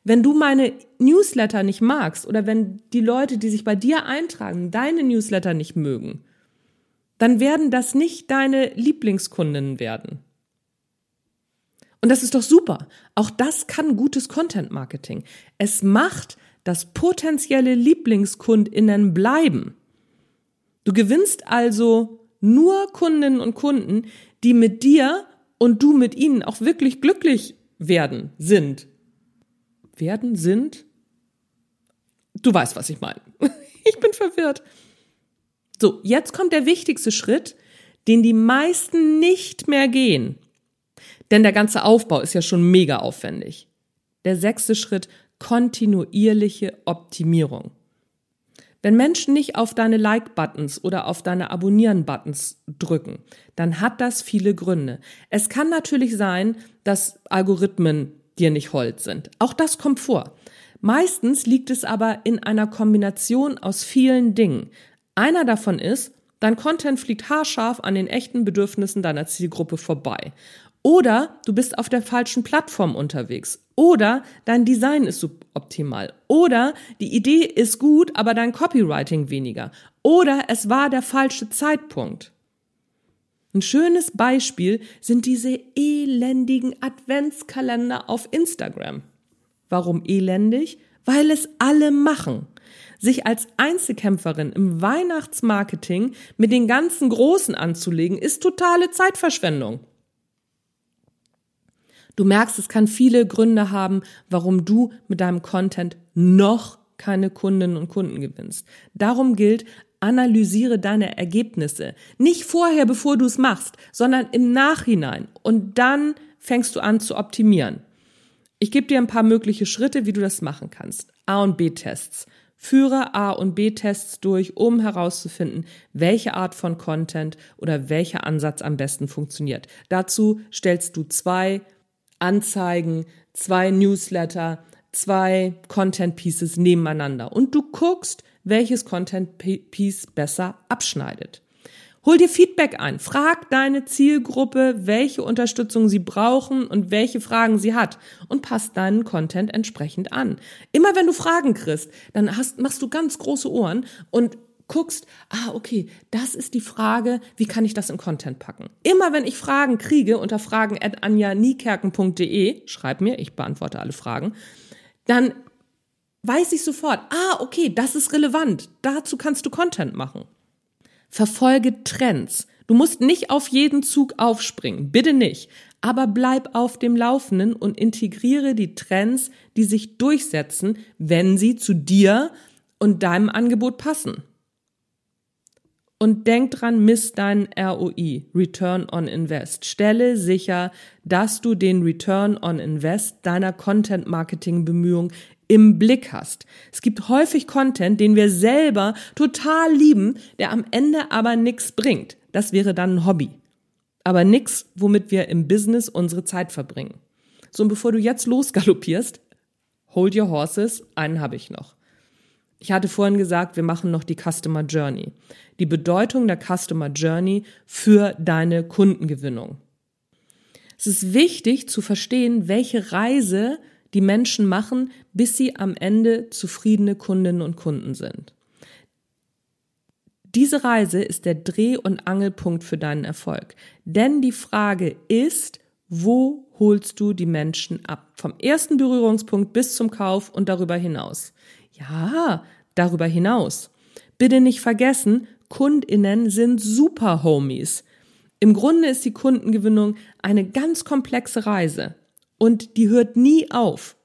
Wenn du meine Newsletter nicht magst oder wenn die Leute, die sich bei dir eintragen, deine Newsletter nicht mögen, dann werden das nicht deine Lieblingskundinnen werden. Und das ist doch super. Auch das kann gutes Content Marketing. Es macht, dass potenzielle Lieblingskundinnen bleiben. Du gewinnst also nur Kundinnen und Kunden, die mit dir und du mit ihnen auch wirklich glücklich werden, sind. Werden, sind? Du weißt, was ich meine. Ich bin verwirrt. So, jetzt kommt der wichtigste Schritt, den die meisten nicht mehr gehen. Denn der ganze Aufbau ist ja schon mega aufwendig. Der sechste Schritt, kontinuierliche Optimierung. Wenn Menschen nicht auf deine Like-Buttons oder auf deine Abonnieren-Buttons drücken, dann hat das viele Gründe. Es kann natürlich sein, dass Algorithmen dir nicht hold sind. Auch das kommt vor. Meistens liegt es aber in einer Kombination aus vielen Dingen. Einer davon ist, dein Content fliegt haarscharf an den echten Bedürfnissen deiner Zielgruppe vorbei. Oder du bist auf der falschen Plattform unterwegs. Oder dein Design ist suboptimal. Oder die Idee ist gut, aber dein Copywriting weniger. Oder es war der falsche Zeitpunkt. Ein schönes Beispiel sind diese elendigen Adventskalender auf Instagram. Warum elendig? Weil es alle machen. Sich als Einzelkämpferin im Weihnachtsmarketing mit den ganzen Großen anzulegen, ist totale Zeitverschwendung. Du merkst, es kann viele Gründe haben, warum du mit deinem Content noch keine Kundinnen und Kunden gewinnst. Darum gilt, analysiere deine Ergebnisse. Nicht vorher, bevor du es machst, sondern im Nachhinein. Und dann fängst du an zu optimieren. Ich gebe dir ein paar mögliche Schritte, wie du das machen kannst. A und B-Tests. Führe A und B-Tests durch, um herauszufinden, welche Art von Content oder welcher Ansatz am besten funktioniert. Dazu stellst du zwei Anzeigen, zwei Newsletter, zwei Content Pieces nebeneinander und du guckst, welches Content Piece besser abschneidet. Hol dir Feedback ein. Frag deine Zielgruppe, welche Unterstützung sie brauchen und welche Fragen sie hat und passt deinen Content entsprechend an. Immer wenn du Fragen kriegst, dann hast, machst du ganz große Ohren und guckst, ah, okay, das ist die Frage, wie kann ich das in Content packen? Immer wenn ich Fragen kriege unter fragen at anjaniekerken.de, schreib mir, ich beantworte alle Fragen, dann weiß ich sofort, ah, okay, das ist relevant. Dazu kannst du Content machen. Verfolge Trends. Du musst nicht auf jeden Zug aufspringen, bitte nicht. Aber bleib auf dem Laufenden und integriere die Trends, die sich durchsetzen, wenn sie zu dir und deinem Angebot passen. Und denk dran, misst deinen ROI, Return on Invest. Stelle sicher, dass du den Return on Invest deiner Content-Marketing-Bemühung im Blick hast. Es gibt häufig Content, den wir selber total lieben, der am Ende aber nichts bringt. Das wäre dann ein Hobby. Aber nichts, womit wir im Business unsere Zeit verbringen. So, und bevor du jetzt losgaloppierst, hold your horses, einen habe ich noch. Ich hatte vorhin gesagt, wir machen noch die Customer Journey. Die Bedeutung der Customer Journey für deine Kundengewinnung. Es ist wichtig zu verstehen, welche Reise die Menschen machen, bis sie am Ende zufriedene Kundinnen und Kunden sind. Diese Reise ist der Dreh- und Angelpunkt für deinen Erfolg. Denn die Frage ist, wo holst du die Menschen ab? Vom ersten Berührungspunkt bis zum Kauf und darüber hinaus. Ja, darüber hinaus. Bitte nicht vergessen, Kundinnen sind super Homies. Im Grunde ist die Kundengewinnung eine ganz komplexe Reise und die hört nie auf.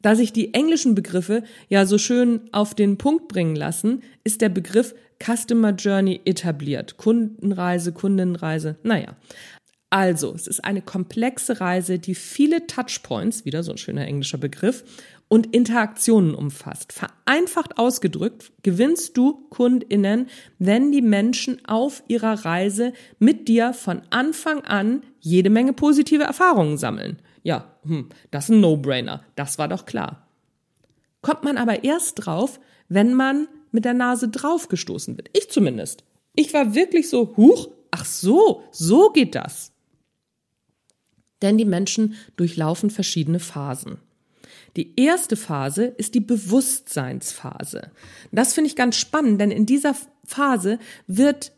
Da sich die englischen Begriffe ja so schön auf den Punkt bringen lassen, ist der Begriff Customer Journey etabliert. Kundenreise, Kundenreise, naja. Also, es ist eine komplexe Reise, die viele Touchpoints, wieder so ein schöner englischer Begriff, und Interaktionen umfasst. Vereinfacht ausgedrückt gewinnst du Kundinnen, wenn die Menschen auf ihrer Reise mit dir von Anfang an jede Menge positive Erfahrungen sammeln. Ja, hm, das ist ein No-Brainer. Das war doch klar. Kommt man aber erst drauf, wenn man mit der Nase draufgestoßen wird. Ich zumindest. Ich war wirklich so, huch, ach so, so geht das. Denn die Menschen durchlaufen verschiedene Phasen. Die erste Phase ist die Bewusstseinsphase. Das finde ich ganz spannend, denn in dieser Phase wird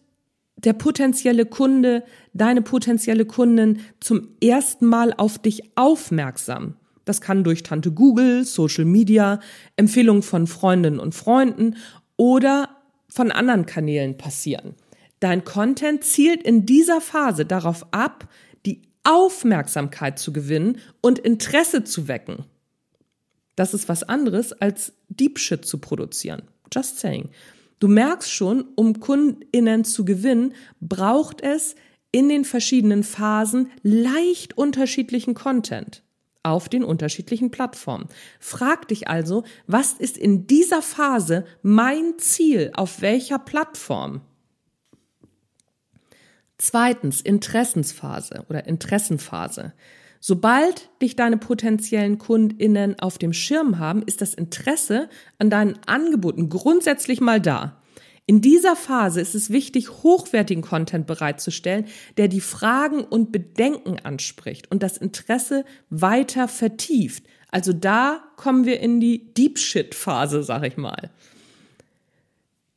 der potenzielle Kunde, deine potenzielle Kundin zum ersten Mal auf dich aufmerksam. Das kann durch Tante Google, Social Media, Empfehlungen von Freundinnen und Freunden oder von anderen Kanälen passieren. Dein Content zielt in dieser Phase darauf ab, die Aufmerksamkeit zu gewinnen und Interesse zu wecken. Das ist was anderes als Deep Shit zu produzieren. Just saying. Du merkst schon, um KundInnen zu gewinnen, braucht es in den verschiedenen Phasen leicht unterschiedlichen Content auf den unterschiedlichen Plattformen. Frag dich also, was ist in dieser Phase mein Ziel? Auf welcher Plattform? Zweitens, Interessensphase oder Interessenphase. Sobald dich deine potenziellen KundInnen auf dem Schirm haben, ist das Interesse an deinen Angeboten grundsätzlich mal da. In dieser Phase ist es wichtig, hochwertigen Content bereitzustellen, der die Fragen und Bedenken anspricht und das Interesse weiter vertieft. Also da kommen wir in die Deep Shit Phase, sag ich mal.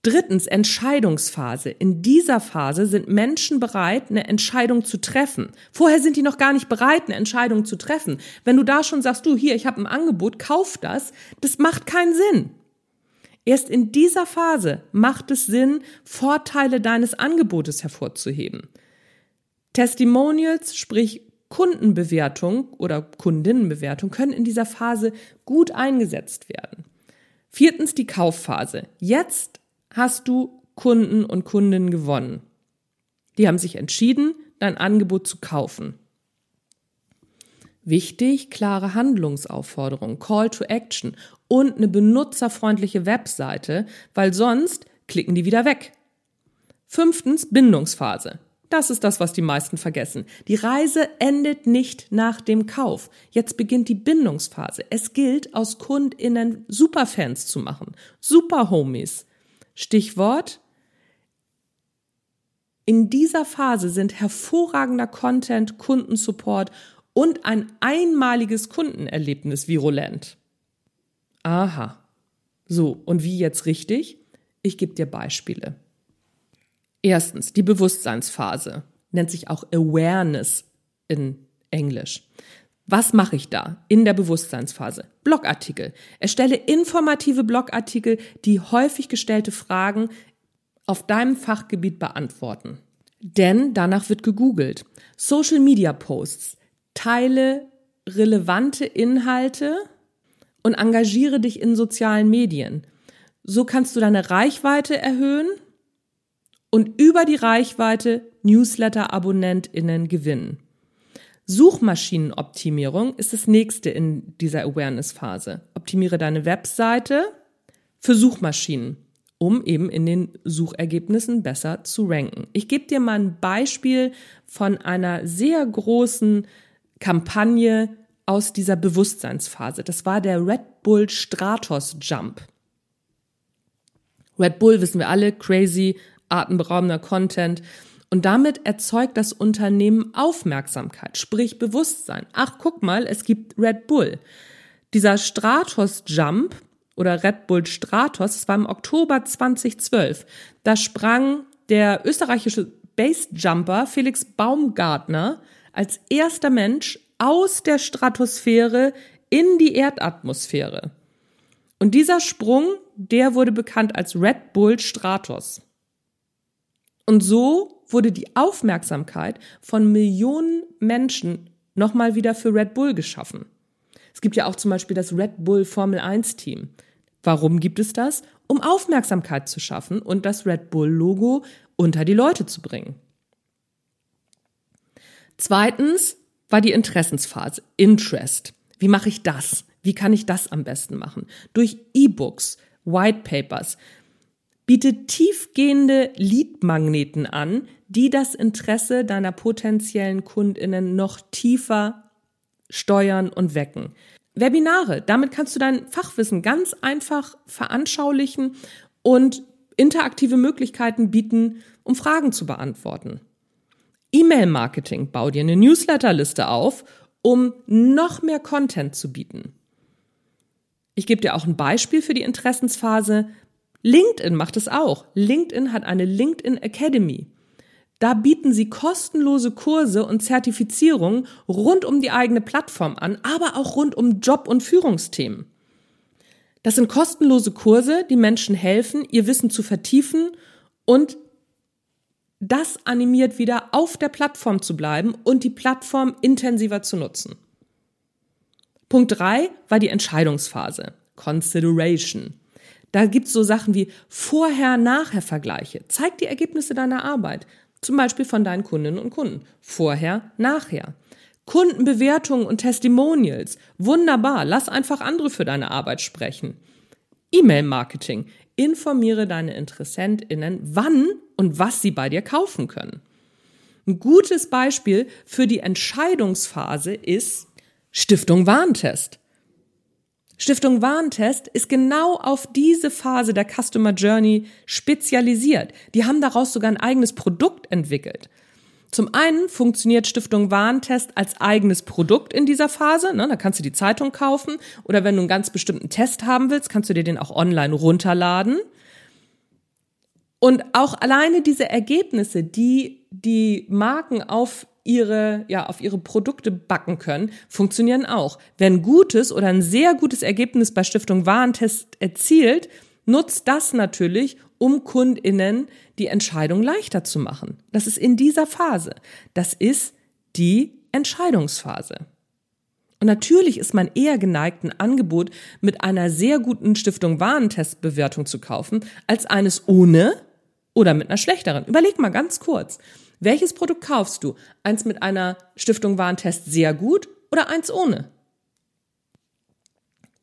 Drittens, Entscheidungsphase. In dieser Phase sind Menschen bereit, eine Entscheidung zu treffen. Vorher sind die noch gar nicht bereit, eine Entscheidung zu treffen. Wenn du da schon sagst, du hier, ich habe ein Angebot, kauf das, das macht keinen Sinn. Erst in dieser Phase macht es Sinn, Vorteile deines Angebotes hervorzuheben. Testimonials, sprich Kundenbewertung oder Kundinnenbewertung, können in dieser Phase gut eingesetzt werden. Viertens die Kaufphase. Jetzt hast du Kunden und Kundinnen gewonnen. Die haben sich entschieden, dein Angebot zu kaufen. Wichtig, klare Handlungsaufforderungen, Call to Action und eine benutzerfreundliche Webseite, weil sonst klicken die wieder weg. Fünftens, Bindungsphase. Das ist das, was die meisten vergessen. Die Reise endet nicht nach dem Kauf. Jetzt beginnt die Bindungsphase. Es gilt, aus KundInnen Superfans zu machen. Superhomies. Stichwort. In dieser Phase sind hervorragender Content, Kundensupport und ein einmaliges Kundenerlebnis virulent. Aha. So, und wie jetzt richtig? Ich gebe dir Beispiele. Erstens, die Bewusstseinsphase nennt sich auch Awareness in Englisch. Was mache ich da in der Bewusstseinsphase? Blogartikel. Erstelle informative Blogartikel, die häufig gestellte Fragen auf deinem Fachgebiet beantworten. Denn danach wird gegoogelt. Social Media Posts. Teile relevante Inhalte und engagiere dich in sozialen Medien. So kannst du deine Reichweite erhöhen und über die Reichweite Newsletter-AbonnentInnen gewinnen. Suchmaschinenoptimierung ist das nächste in dieser Awareness-Phase. Optimiere deine Webseite für Suchmaschinen, um eben in den Suchergebnissen besser zu ranken. Ich gebe dir mal ein Beispiel von einer sehr großen Kampagne aus dieser Bewusstseinsphase. Das war der Red Bull Stratos Jump. Red Bull wissen wir alle, crazy, atemberaubender Content. Und damit erzeugt das Unternehmen Aufmerksamkeit, sprich Bewusstsein. Ach, guck mal, es gibt Red Bull. Dieser Stratos Jump oder Red Bull Stratos, das war im Oktober 2012. Da sprang der österreichische Base-Jumper Felix Baumgartner als erster Mensch aus der Stratosphäre in die Erdatmosphäre. Und dieser Sprung, der wurde bekannt als Red Bull Stratos. Und so wurde die Aufmerksamkeit von Millionen Menschen nochmal wieder für Red Bull geschaffen. Es gibt ja auch zum Beispiel das Red Bull Formel 1 Team. Warum gibt es das? Um Aufmerksamkeit zu schaffen und das Red Bull Logo unter die Leute zu bringen. Zweitens war die Interessensphase, Interest. Wie mache ich das? Wie kann ich das am besten machen? Durch E-Books, White Papers, bietet tiefgehende Leadmagneten an, die das Interesse deiner potenziellen Kundinnen noch tiefer steuern und wecken. Webinare, damit kannst du dein Fachwissen ganz einfach veranschaulichen und interaktive Möglichkeiten bieten, um Fragen zu beantworten. E-Mail-Marketing, bau dir eine Newsletterliste auf, um noch mehr Content zu bieten. Ich gebe dir auch ein Beispiel für die Interessensphase. LinkedIn macht es auch. LinkedIn hat eine LinkedIn Academy. Da bieten sie kostenlose Kurse und Zertifizierungen rund um die eigene Plattform an, aber auch rund um Job- und Führungsthemen. Das sind kostenlose Kurse, die Menschen helfen, ihr Wissen zu vertiefen und das animiert wieder auf der Plattform zu bleiben und die Plattform intensiver zu nutzen. Punkt drei war die Entscheidungsphase. Consideration. Da gibt's so Sachen wie Vorher-Nachher-Vergleiche. Zeig die Ergebnisse deiner Arbeit. Zum Beispiel von deinen Kundinnen und Kunden. Vorher, nachher. Kundenbewertungen und Testimonials. Wunderbar. Lass einfach andere für deine Arbeit sprechen. E-Mail-Marketing. Informiere deine InteressentInnen, wann und was sie bei dir kaufen können. Ein gutes Beispiel für die Entscheidungsphase ist Stiftung Warentest. Stiftung Warentest ist genau auf diese Phase der Customer Journey spezialisiert. Die haben daraus sogar ein eigenes Produkt entwickelt. Zum einen funktioniert Stiftung Warentest als eigenes Produkt in dieser Phase. Ne? Da kannst du die Zeitung kaufen oder wenn du einen ganz bestimmten Test haben willst, kannst du dir den auch online runterladen. Und auch alleine diese Ergebnisse, die die Marken auf ihre, ja, auf ihre Produkte backen können, funktionieren auch. Wer ein gutes oder ein sehr gutes Ergebnis bei Stiftung Warentest erzielt, nutzt das natürlich, um KundInnen die Entscheidung leichter zu machen. Das ist in dieser Phase. Das ist die Entscheidungsphase. Und natürlich ist man eher geneigt, ein Angebot mit einer sehr guten Stiftung Warentestbewertung zu kaufen, als eines ohne oder mit einer schlechteren. Überleg mal ganz kurz. Welches Produkt kaufst du? Eins mit einer Stiftung Warentest sehr gut oder eins ohne.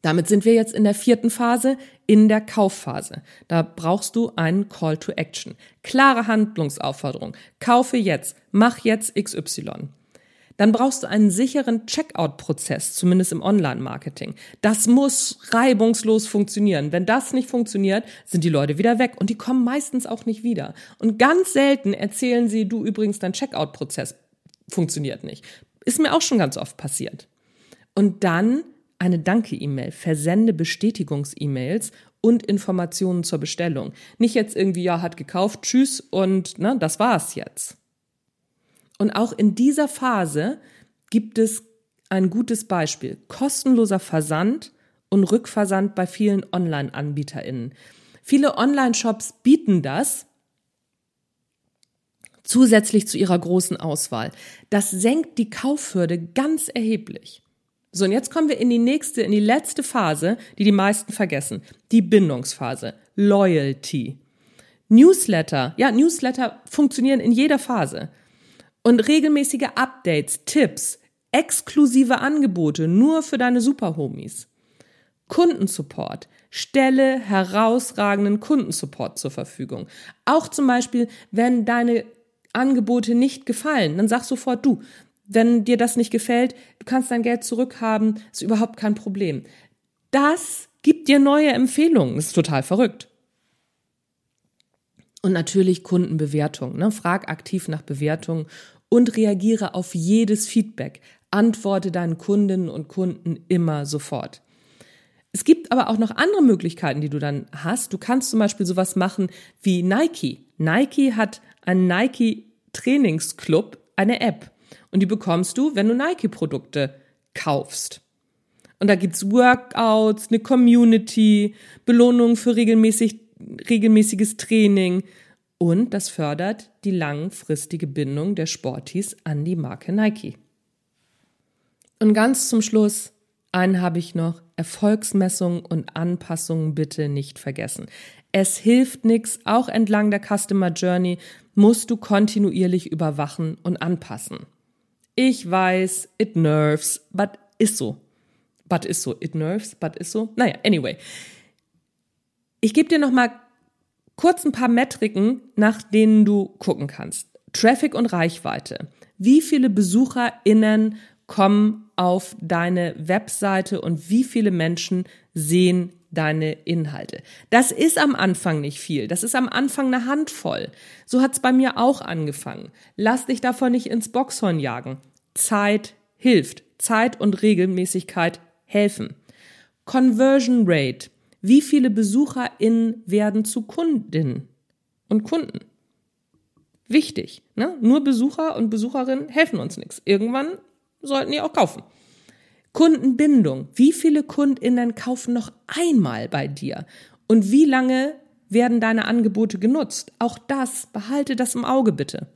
Damit sind wir jetzt in der vierten Phase, in der Kaufphase. Da brauchst du einen Call to Action. Klare Handlungsaufforderung. Kaufe jetzt. Mach jetzt XY. Dann brauchst du einen sicheren Checkout-Prozess, zumindest im Online-Marketing. Das muss reibungslos funktionieren. Wenn das nicht funktioniert, sind die Leute wieder weg und die kommen meistens auch nicht wieder. Und ganz selten erzählen sie, du übrigens, dein Checkout-Prozess funktioniert nicht. Ist mir auch schon ganz oft passiert. Und dann eine Danke-E-Mail, versende Bestätigungs-E-Mails und Informationen zur Bestellung. Nicht jetzt irgendwie, ja, hat gekauft, tschüss und ne, das war's jetzt. Und auch in dieser Phase gibt es ein gutes Beispiel. Kostenloser Versand und Rückversand bei vielen Online-AnbieterInnen. Viele Online-Shops bieten das zusätzlich zu ihrer großen Auswahl. Das senkt die Kaufhürde ganz erheblich. So, und jetzt kommen wir in die nächste, in die letzte Phase, die die meisten vergessen. Die Bindungsphase. Loyalty. Newsletter. Ja, Newsletter funktionieren in jeder Phase. Und regelmäßige Updates, Tipps, exklusive Angebote nur für deine Superhomies. Kundensupport. Stelle herausragenden Kundensupport zur Verfügung. Auch zum Beispiel, wenn deine Angebote nicht gefallen, dann sag sofort du, wenn dir das nicht gefällt, du kannst dein Geld zurückhaben, ist überhaupt kein Problem. Das gibt dir neue Empfehlungen, ist total verrückt. Und natürlich Kundenbewertung. Ne? Frag aktiv nach Bewertungen und reagiere auf jedes Feedback. Antworte deinen Kundinnen und Kunden immer sofort. Es gibt aber auch noch andere Möglichkeiten, die du dann hast. Du kannst zum Beispiel sowas machen wie Nike. Nike hat einen Nike Trainingsclub, eine App. Und die bekommst du, wenn du Nike-Produkte kaufst. Und da gibt's Workouts, eine Community, Belohnungen für regelmäßig, regelmäßiges Training. Und das fördert die langfristige Bindung der Sportis an die Marke Nike. Und ganz zum Schluss, einen habe ich noch, Erfolgsmessungen und Anpassungen bitte nicht vergessen. Es hilft nichts, auch entlang der Customer Journey musst du kontinuierlich überwachen und anpassen. Ich weiß, it nerves, but ist so. But ist so. It nerves, but ist so. Naja, anyway. Ich gebe dir noch mal kurz ein paar Metriken, nach denen du gucken kannst. Traffic und Reichweite. Wie viele BesucherInnen kommen auf deine Webseite und wie viele Menschen sehen deine Inhalte. Das ist am Anfang nicht viel. Das ist am Anfang eine Handvoll. So hat's bei mir auch angefangen. Lass dich davon nicht ins Boxhorn jagen. Zeit hilft. Zeit und Regelmäßigkeit helfen. Conversion Rate. Wie viele BesucherInnen werden zu Kundinnen und Kunden? Wichtig. Ne? Nur Besucher und Besucherinnen helfen uns nichts. Irgendwann sollten die auch kaufen. Kundenbindung. Wie viele KundInnen kaufen noch einmal bei dir? Und wie lange werden deine Angebote genutzt? Auch das, behalte das im Auge bitte.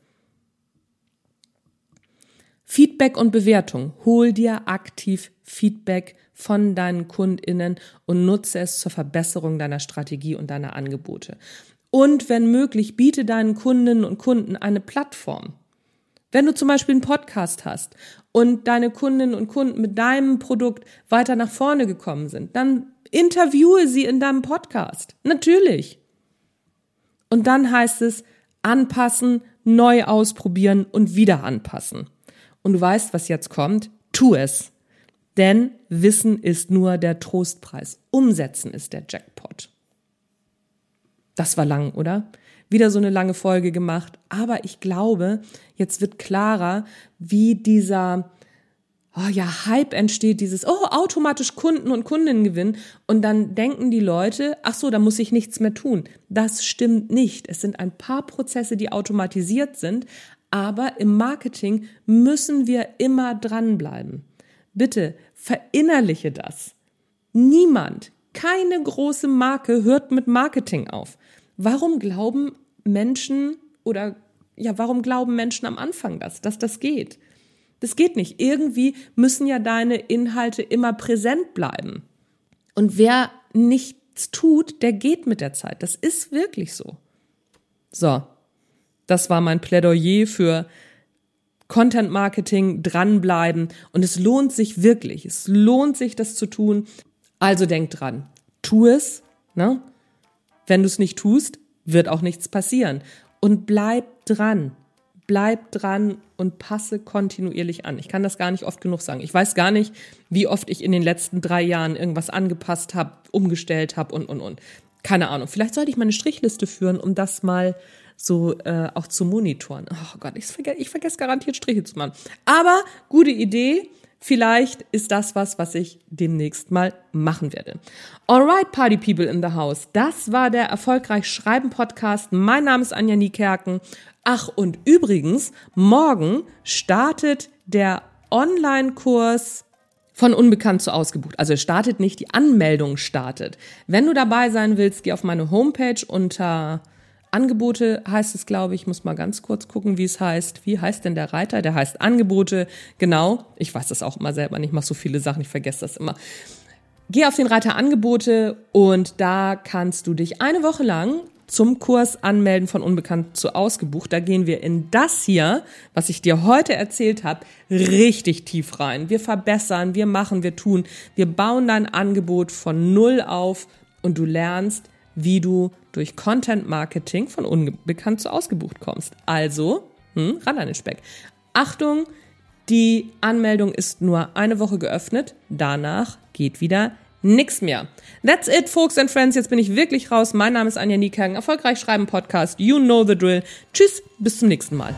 Feedback und Bewertung. Hol dir aktiv Feedback von deinen KundInnen und nutze es zur Verbesserung deiner Strategie und deiner Angebote. Und wenn möglich, biete deinen Kundinnen und Kunden eine Plattform. Wenn du zum Beispiel einen Podcast hast und deine Kundinnen und Kunden mit deinem Produkt weiter nach vorne gekommen sind, dann interviewe sie in deinem Podcast. Natürlich. Und dann heißt es anpassen, neu ausprobieren und wieder anpassen und du weißt, was jetzt kommt, tu es. Denn Wissen ist nur der Trostpreis. Umsetzen ist der Jackpot. Das war lang, oder? Wieder so eine lange Folge gemacht. Aber ich glaube, jetzt wird klarer, wie dieser oh ja, Hype entsteht, dieses, oh, automatisch Kunden und Kundinnen gewinnen. Und dann denken die Leute, ach so, da muss ich nichts mehr tun. Das stimmt nicht. Es sind ein paar Prozesse, die automatisiert sind, aber im Marketing müssen wir immer dranbleiben. Bitte verinnerliche das. Niemand, keine große Marke hört mit Marketing auf. Warum glauben Menschen oder ja, warum glauben Menschen am Anfang das, dass das geht? Das geht nicht. Irgendwie müssen ja deine Inhalte immer präsent bleiben. Und wer nichts tut, der geht mit der Zeit. Das ist wirklich so. So, das war mein Plädoyer für Content Marketing dranbleiben und es lohnt sich wirklich. Es lohnt sich, das zu tun. Also denk dran, tu es. Ne? Wenn du es nicht tust, wird auch nichts passieren. Und bleib dran. Bleib dran und passe kontinuierlich an. Ich kann das gar nicht oft genug sagen. Ich weiß gar nicht, wie oft ich in den letzten drei Jahren irgendwas angepasst habe, umgestellt habe und, und, und. Keine Ahnung. Vielleicht sollte ich mal eine Strichliste führen, um das mal so äh, auch zu monitoren. Oh Gott, ich vergesse, ich vergesse garantiert Striche zu machen. Aber gute Idee. Vielleicht ist das was, was ich demnächst mal machen werde. Alright, Party People in the House. Das war der Erfolgreich Schreiben Podcast. Mein Name ist Anja Niekerken. Ach, und übrigens, morgen startet der Online-Kurs von unbekannt zu ausgebucht. Also startet nicht, die Anmeldung startet. Wenn du dabei sein willst, geh auf meine Homepage unter Angebote heißt es, glaube ich, muss mal ganz kurz gucken, wie es heißt. Wie heißt denn der Reiter? Der heißt Angebote. Genau. Ich weiß das auch immer selber nicht. Ich mache so viele Sachen, ich vergesse das immer. Geh auf den Reiter Angebote und da kannst du dich eine Woche lang zum Kurs anmelden von Unbekannt zu Ausgebucht. Da gehen wir in das hier, was ich dir heute erzählt habe, richtig tief rein. Wir verbessern, wir machen, wir tun. Wir bauen dein Angebot von Null auf und du lernst, wie du durch Content Marketing von unbekannt zu ausgebucht kommst. Also, hm, ran an den Speck. Achtung, die Anmeldung ist nur eine Woche geöffnet. Danach geht wieder nichts mehr. That's it, folks and friends. Jetzt bin ich wirklich raus. Mein Name ist Anja Niekerken. Erfolgreich schreiben Podcast. You know the drill. Tschüss, bis zum nächsten Mal.